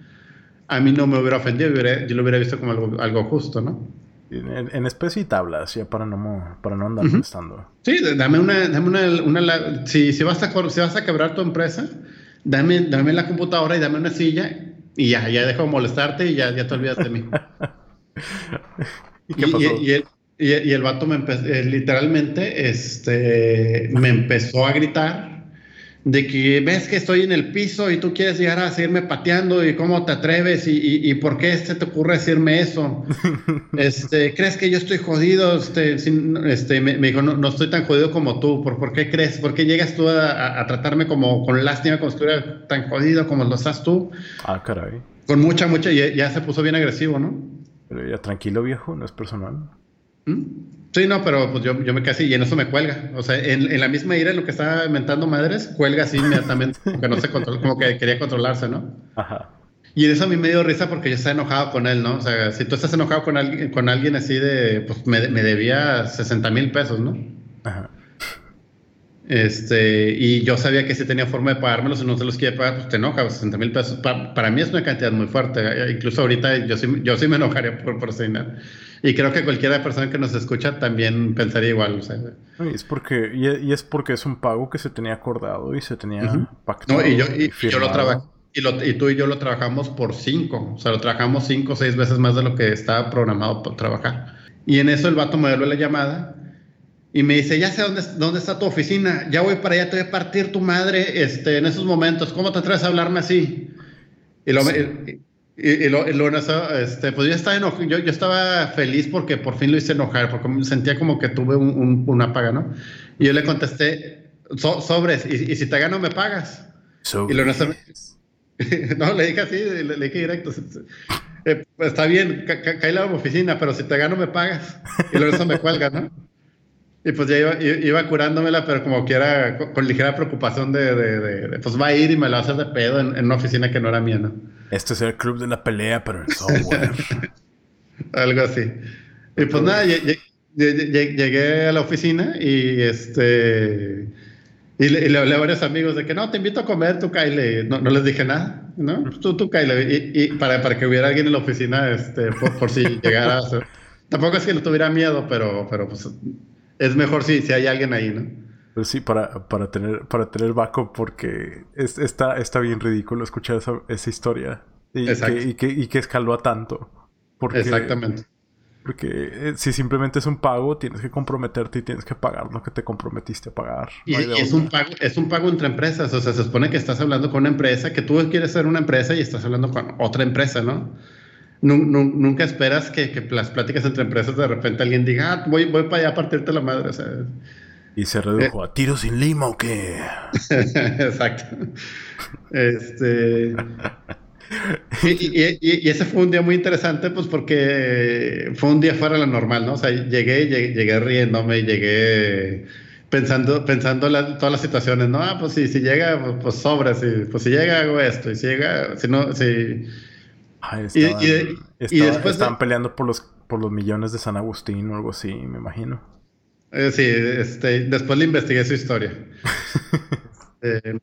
a mí no me hubiera ofendido, yo lo hubiera visto como algo, algo justo, ¿no? En, especie y tablas, ya para no, para no andar molestando. Sí, dame una, dame una, una si, si, vas a, si vas a quebrar tu empresa, dame, dame la computadora y dame una silla y ya, ya dejo de molestarte y ya, ya te olvidas de mí. ¿Y, qué pasó? Y, el, y, el, vato me empezó, eh, literalmente, este, me empezó a gritar de que ves que estoy en el piso y tú quieres llegar a seguirme pateando y cómo te atreves y, y, por qué se te ocurre decirme eso. este, ¿Crees que yo estoy jodido? Este, este me, dijo, no, no, estoy tan jodido como tú. ¿Por, por qué crees? ¿Por qué llegas tú a, a, tratarme como con lástima como si estuviera tan jodido como lo estás tú? Ah, caray. Con mucha, mucha, y ya se puso bien agresivo, ¿no? Pero ya tranquilo, viejo, no es personal. ¿Mm? Sí, no, pero pues yo, yo me casi y en eso me cuelga. O sea, en, en la misma ira en lo que estaba inventando madres, cuelga así inmediatamente, que no se controla, como que quería controlarse, ¿no? Ajá. Y eso a mí me dio risa porque yo estaba enojado con él, ¿no? O sea, si tú estás enojado con alguien, con alguien así de, pues me, me debía 60 mil pesos, ¿no? Ajá. Este, y yo sabía que si tenía forma de pagármelos si no se los quiere pagar, pues te enoja, 60 mil pesos. para mí es una cantidad muy fuerte. Incluso ahorita yo sí, yo sí me enojaría por, por ese dinero. Y creo que cualquiera persona que nos escucha también pensaría igual. O sea, y es porque, y, es porque es un pago que se tenía acordado y se tenía pactado. No, y yo, y, yo lo. Y, lo, y, tú y yo lo trabajamos por cinco. O sea, lo trabajamos cinco o seis veces más de lo que estaba programado por trabajar. Y en eso el vato me devuelve la llamada y me dice, ya sé dónde, dónde está tu oficina, ya voy para allá, te voy a partir tu madre este, en esos momentos, ¿cómo te atreves a hablarme así? Y lo, y, y, lo, este, pues yo estaba, yo, yo, estaba feliz porque por fin lo hice enojar, porque sentía como que tuve un, una paga, ¿no? Y yo le contesté, sobres, y, si te gano me pagas. Y lo no, le dije así, le, dije directo. Eh, pues está bien, cae la oficina, pero si te gano me pagas. Y luego eso me cuelga, ¿no? Y pues ya iba, iba curándomela, pero como quiera, con, ligera preocupación de, de, pues va a ir y me lo va a hacer de pedo en, una oficina que no era mía, ¿no? Este es el club de la pelea, pero el software. Algo así. Y pues nada, llegué a la oficina y este... Y le, hablé a varios amigos de que no, te invito a comer, tú Kyle. No, no les dije nada, ¿no? Tú, tú Kyle. Y, para, para que hubiera alguien en la oficina, este, por, por si llegara a ser. Tampoco es que no tuviera miedo, pero, pero pues es mejor si, si hay alguien ahí, ¿no? Pues sí, para, para tener, para tener backup, porque es, está, está bien ridículo escuchar esa, esa historia. Y que, y, que, y que escaló a tanto. Porque, Exactamente. Porque eh, si simplemente es un pago, tienes que comprometerte y tienes que pagar lo que te comprometiste a pagar. y, es, un pago, es un pago entre empresas. O sea, se supone que estás hablando con una empresa, que tú quieres ser una empresa y estás hablando con otra empresa, ¿no? nunca esperas que, las pláticas entre empresas de repente alguien diga, ah, voy, voy para allá a partirte la madre. Y se redujo eh. a tiro sin lima o qué. Exacto. Este. y, ese fue un día muy interesante, pues porque fue un día fuera de lo normal, ¿no? O sea, llegué, llegué, riéndome, llegué pensando, pensando todas las situaciones, ¿no? Ah, pues si, si llega, pues, pues sobra, si, pues si llega hago esto, y si llega, si no, si y, después estaban peleando por los por los millones de San Agustín o algo así, me imagino. Eh, sí, este, después le investigué su historia. Eh,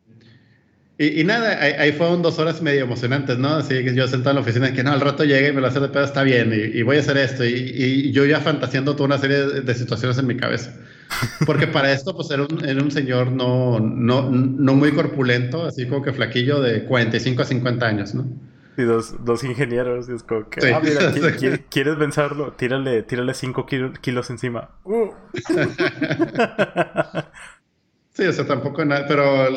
y, nada, ahí, fueron dos horas medio emocionantes, ¿no? Así que yo sentado en la oficina, que no, al rato llegue y me lo hace de pedo, está bien, y, voy a hacer esto. Y, yo ya fantaseando toda una serie de, situaciones en mi cabeza. Porque para esto, pues era un, era un señor no, no, no muy corpulento, así como que flaquillo de 45 a 50 años, ¿no? Y dos, dos ingenieros, y es como que, ah, mira, ¿quieres, vencerlo? Tírale, tírale 5 kilos encima. Uh. sí, o sea, tampoco nada, pero,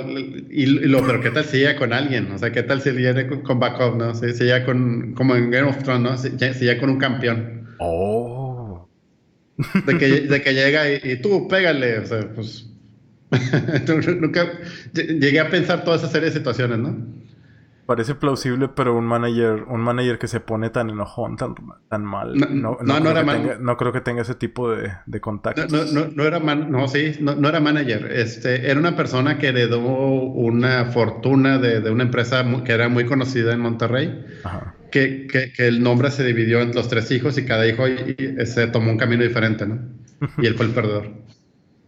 y, lo, pero ¿qué tal si llega con alguien? O sea, ¿qué tal si viene con, backup, no? Si, si llega con, como en Game of Thrones, ¿no? Si, si llega con un campeón. Oh. De que, de que llega y, y tú, pégale, o sea, pues... Nunca llegué a pensar toda esa serie de situaciones, ¿no? Parece plausible, pero un manager, un manager que se pone tan enojón, tan, tan mal. No, no, no, era tenga, no creo que tenga ese tipo de, de contactos. No, no, era man, no, sí, no, era manager. Este, era una persona que heredó una fortuna de, de una empresa que era muy conocida en Monterrey. Que, que, que, el nombre se dividió entre los tres hijos y cada hijo se tomó un camino diferente, ¿no? Y él fue el perdedor.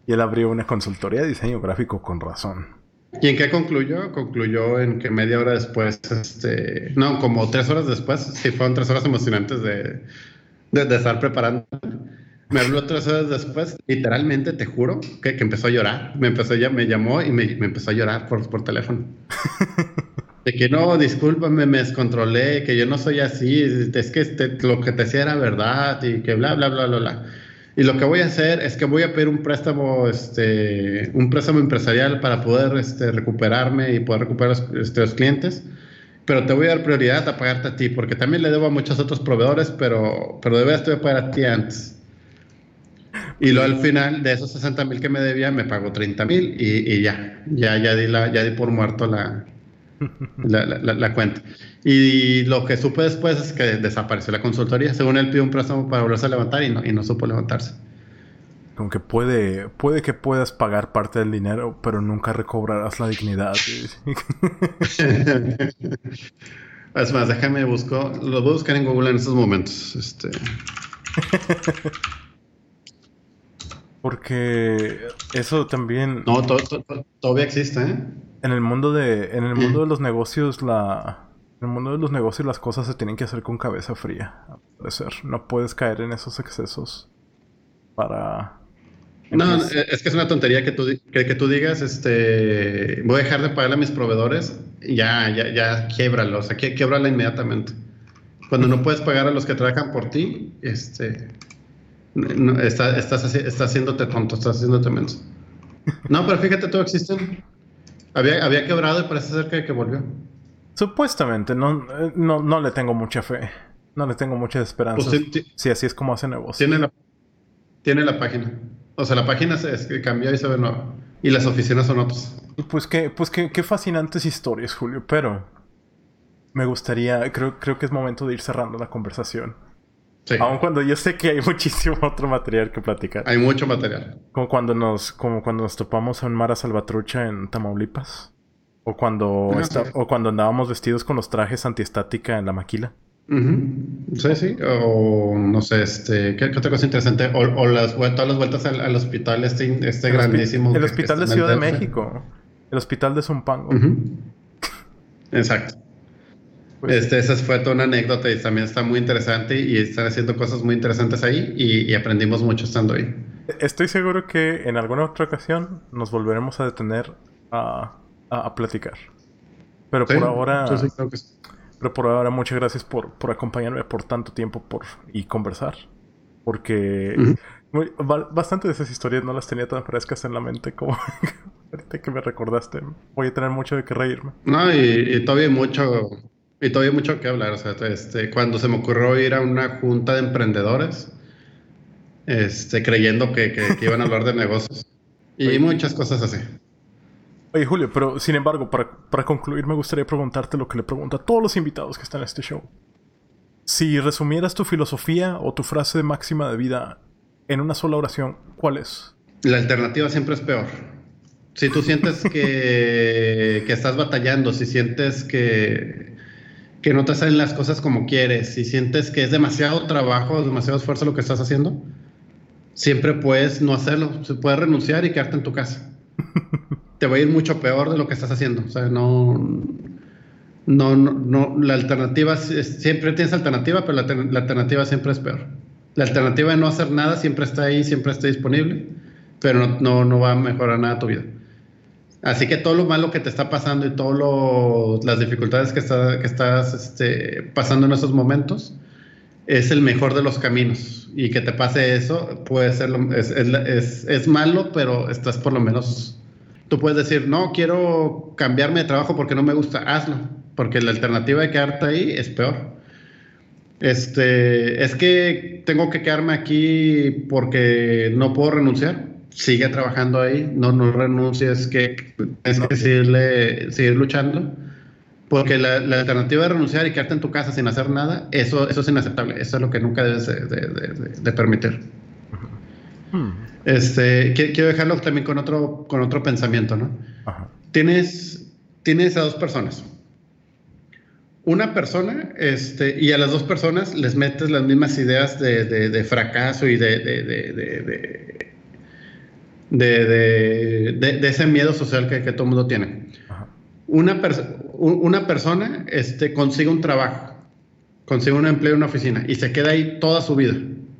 y él abrió una consultoría de diseño gráfico con razón. ¿Y en qué concluyó? Concluyó en que media hora después, este, no, como tres horas después, sí fueron tres horas emocionantes de, de, estar preparando. Me habló tres horas después, literalmente, te juro, que, que empezó a llorar. Me empezó ya, me llamó y me, me, empezó a llorar por, por teléfono. De que no, discúlpame, me descontrolé, que yo no soy así, es que este, lo que te decía era verdad y que bla, bla, bla, bla, bla. Y lo que voy a hacer es que voy a pedir un préstamo, este, un préstamo empresarial para poder este, recuperarme y poder recuperar este, los clientes. Pero te voy a dar prioridad a pagarte a ti, porque también le debo a muchos otros proveedores, pero, pero de verdad te voy a pagar a ti antes. Y luego al final de esos 60 mil que me debía, me pagó 30 mil y, y, ya, ya, ya di, la, ya di por muerto la, la, la, la, cuenta. Y lo que supe después es que desapareció la consultoría. Según él pidió un préstamo para volverse a levantar y no, y no supo levantarse. Como que puede, puede que puedas pagar parte del dinero, pero nunca recobrarás la dignidad. es más, déjame busco, lo voy a buscar en Google en estos momentos. Este. Porque eso también. No, todavía existe, ¿eh? En el mundo de, en el mundo de los negocios, la, en el mundo de los negocios las cosas se tienen que hacer con cabeza fría, a ser. No puedes caer en esos excesos para... No, es que es una tontería que tú, que, tú digas, este, voy a dejar de pagarle a mis proveedores, ya, ya, ya, quiebralo, o sea, quiebrala inmediatamente. Cuando no puedes pagar a los que trabajan por ti, este, estás, estás haciéndote tonto, estás haciéndote menso. No, pero fíjate, todo existen. Había, había quebrado y parece ser que, que volvió. Supuestamente, no, eh, no, no le tengo mucha fe. No le tengo mucha esperanza. Pues si así es como hace negocio. Tiene la, tiene la página. O sea, la página se cambió y se ve nueva. Y las oficinas son otras. Pues qué, pues qué, qué fascinantes historias, Julio. Pero me gustaría, creo, creo que es momento de ir cerrando la conversación. Aun cuando yo sé que hay muchísimo otro material que platicar. Hay mucho material. Como cuando nos, como cuando nos topamos en Mara Salvatrucha en Tamaulipas. O cuando, o cuando andábamos vestidos con los trajes antiestática en la maquila. Sí, sí. O no sé, este, ¿qué, otra cosa interesante? O, las, todas las vueltas al, hospital, este, este grandísimo. El hospital de Ciudad de México. El hospital de Zumpango. Exacto. Pues este, esa fue toda una anécdota y también está muy interesante y están haciendo cosas muy interesantes ahí y, aprendimos mucho estando ahí. Estoy seguro que en alguna otra ocasión nos volveremos a detener a, a, platicar. Pero por ahora... Pero por ahora muchas gracias por, por acompañarme por tanto tiempo por, y conversar. Porque bastante de esas historias no las tenía tan frescas en la mente como ahorita que me recordaste. Voy a tener mucho de qué reírme. No, y, y todavía mucho y todavía hay mucho que hablar. O sea, este, cuando se me ocurrió ir a una junta de emprendedores, este, creyendo que, que, iban a hablar de negocios. Y muchas cosas así. Oye, Julio, pero sin embargo, para, para, concluir, me gustaría preguntarte lo que le pregunto a todos los invitados que están en este show. Si resumieras tu filosofía o tu frase máxima de vida en una sola oración, ¿cuál es? La alternativa siempre es peor. Si tú sientes que, que estás batallando, si sientes que, que no te salen las cosas como quieres, si sientes que es demasiado trabajo, demasiado esfuerzo lo que estás haciendo, siempre puedes no hacerlo, se puede renunciar y quedarte en tu casa. te va a ir mucho peor de lo que estás haciendo, o sea, no no, no, la alternativa siempre tienes alternativa, pero la, alternativa siempre es peor. La alternativa de no hacer nada siempre está ahí, siempre está disponible, pero no, no, va a mejorar nada tu vida. Así que todo lo malo que te está pasando y todas las dificultades que, que estás este, pasando en esos momentos es el mejor de los caminos. Y que te pase eso puede ser, es, es, es malo, pero estás por lo menos, tú puedes decir, no, quiero cambiarme de trabajo porque no me gusta, hazlo porque la alternativa de quedarte ahí es peor. Este, es que tengo que quedarme aquí porque no puedo renunciar. Sigue trabajando ahí, no, no renuncies, que es que seguir luchando. Porque la, alternativa de renunciar y quedarte en tu casa sin hacer nada, eso, eso es inaceptable. Eso es lo que nunca debes de, permitir. Hmm. Este, quiero dejarlo también con otro, con otro pensamiento, ¿no? Tienes, tienes a dos personas una persona este, y a las dos personas les metes las mismas ideas de, fracaso y de, de, ese miedo social que, todo el mundo tiene. Una, una persona este, consigue un trabajo, consigue un empleo en una oficina y se queda ahí toda su vida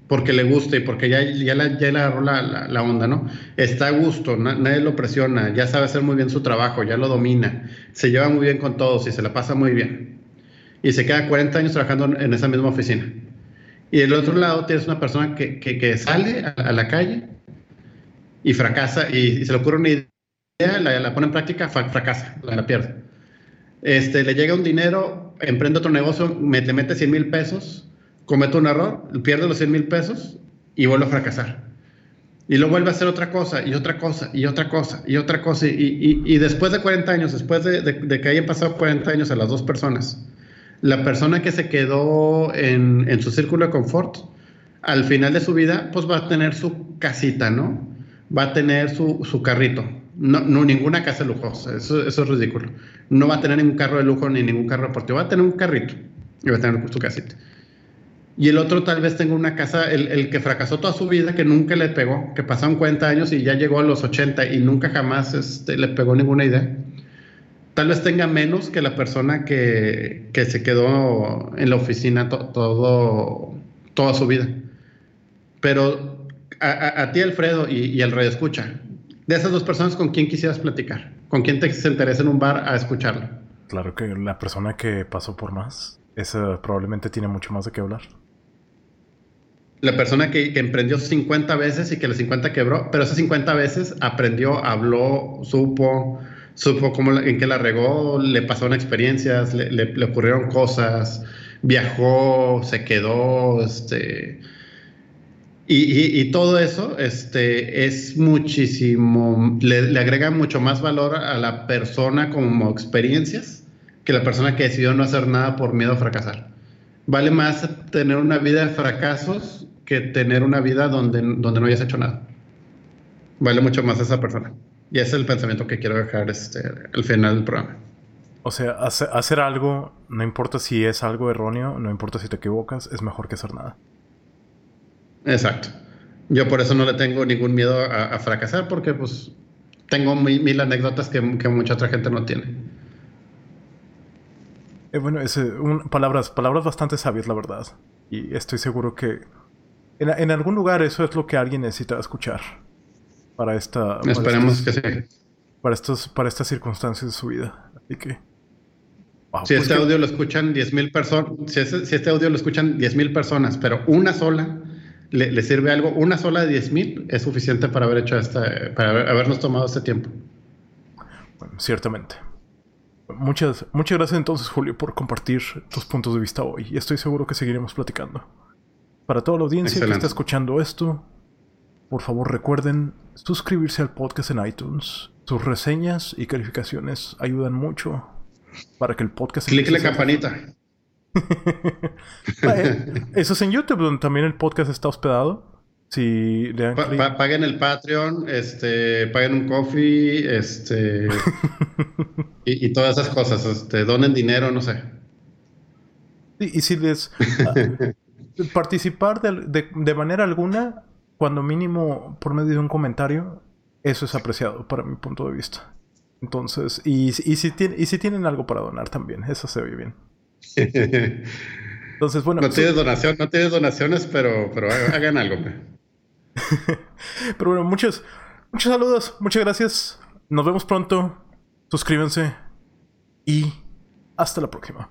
porque le gusta y porque ya, ya, la, ya le agarró la, la, onda, ¿no? Está a gusto, nadie lo presiona, ya sabe hacer muy bien su trabajo, ya lo domina, se lleva muy bien con todos y se la pasa muy bien y se queda 40 años trabajando en esa misma oficina. Y del otro lado tienes una persona que, que, sale a, la calle y fracasa y, se le ocurre una idea, la, pone en práctica, fracasa, la, pierde. Este, le llega un dinero, emprende otro negocio, me, le mete 100 mil pesos, comete un error, pierde los 100 mil pesos y vuelve a fracasar. Y luego vuelve a hacer otra cosa y otra cosa y otra cosa y otra cosa. Y, y, y después de 40 años, después de, de, de, que hayan pasado 40 años a las dos personas, la persona que se quedó en, en, su círculo de confort, al final de su vida, pues va a tener su casita, ¿no? Va a tener su, su carrito. No, no, ninguna casa lujosa, eso, es ridículo. No va a tener ningún carro de lujo ni ningún carro deportivo, va a tener un carrito y va a tener su casita. Y el otro tal vez tenga una casa, el, el, que fracasó toda su vida, que nunca le pegó, que pasaron 40 años y ya llegó a los 80 y nunca jamás este, le pegó ninguna idea tal vez tenga menos que la persona que, se quedó en la oficina todo, toda su vida. Pero a, ti, Alfredo, y, el rey escucha, de esas dos personas, ¿con quién quisieras platicar? ¿Con quién te se interesa en un bar a escucharlo? Claro que la persona que pasó por más, esa probablemente tiene mucho más de qué hablar. La persona que, que, emprendió 50 veces y que las 50 quebró, pero esas 50 veces aprendió, habló, supo, supo cómo, en qué la regó, le pasaron experiencias, le, le, ocurrieron cosas, viajó, se quedó, este... Y, todo eso este, es muchísimo, le, agrega mucho más valor a la persona como experiencias que la persona que decidió no hacer nada por miedo a fracasar. Vale más tener una vida de fracasos que tener una vida donde, donde no hayas hecho nada. Vale mucho más esa persona. Y ese es el pensamiento que quiero dejar este, al final del programa. O sea, hacer algo, no importa si es algo erróneo, no importa si te equivocas, es mejor que hacer nada. Exacto. Yo por eso no le tengo ningún miedo a, fracasar, porque pues tengo mil, anécdotas que, mucha otra gente no tiene. Eh, bueno, es, palabras, palabras bastante sabias, la verdad. Y estoy seguro que en, en algún lugar eso es lo que alguien necesita escuchar para esta. Esperemos que sí. Para, estos, para estas circunstancias de su vida. Así que. si pues este audio lo escuchan 10.000 personas, si, este audio lo escuchan 10.000 personas, pero una sola le, sirve algo, una sola de 10.000 es suficiente para haber hecho esta, para habernos tomado este tiempo. Bueno, ciertamente. Muchas, muchas gracias entonces, Julio, por compartir tus puntos de vista hoy. Y estoy seguro que seguiremos platicando. Para toda la audiencia que está escuchando esto, por favor recuerden suscribirse al podcast en iTunes. Sus reseñas y calificaciones ayudan mucho para que el podcast... Clique la campanita. Eso es en YouTube, donde también el podcast está hospedado. Si le paguen el Patreon, este, paguen un coffee, este, y, todas esas cosas, este, donen dinero, no sé. Y, si les... Ah, participar de, manera alguna, cuando mínimo por medio de un comentario, eso es apreciado para mi punto de vista. Entonces, y, y, si, y si tienen algo para donar también, eso se ve bien. Entonces, bueno. No tienes donación, no tienes donaciones, pero, pero hagan algo. pero bueno, muchos, muchos saludos, muchas gracias. Nos vemos pronto. Suscríbanse y hasta la próxima.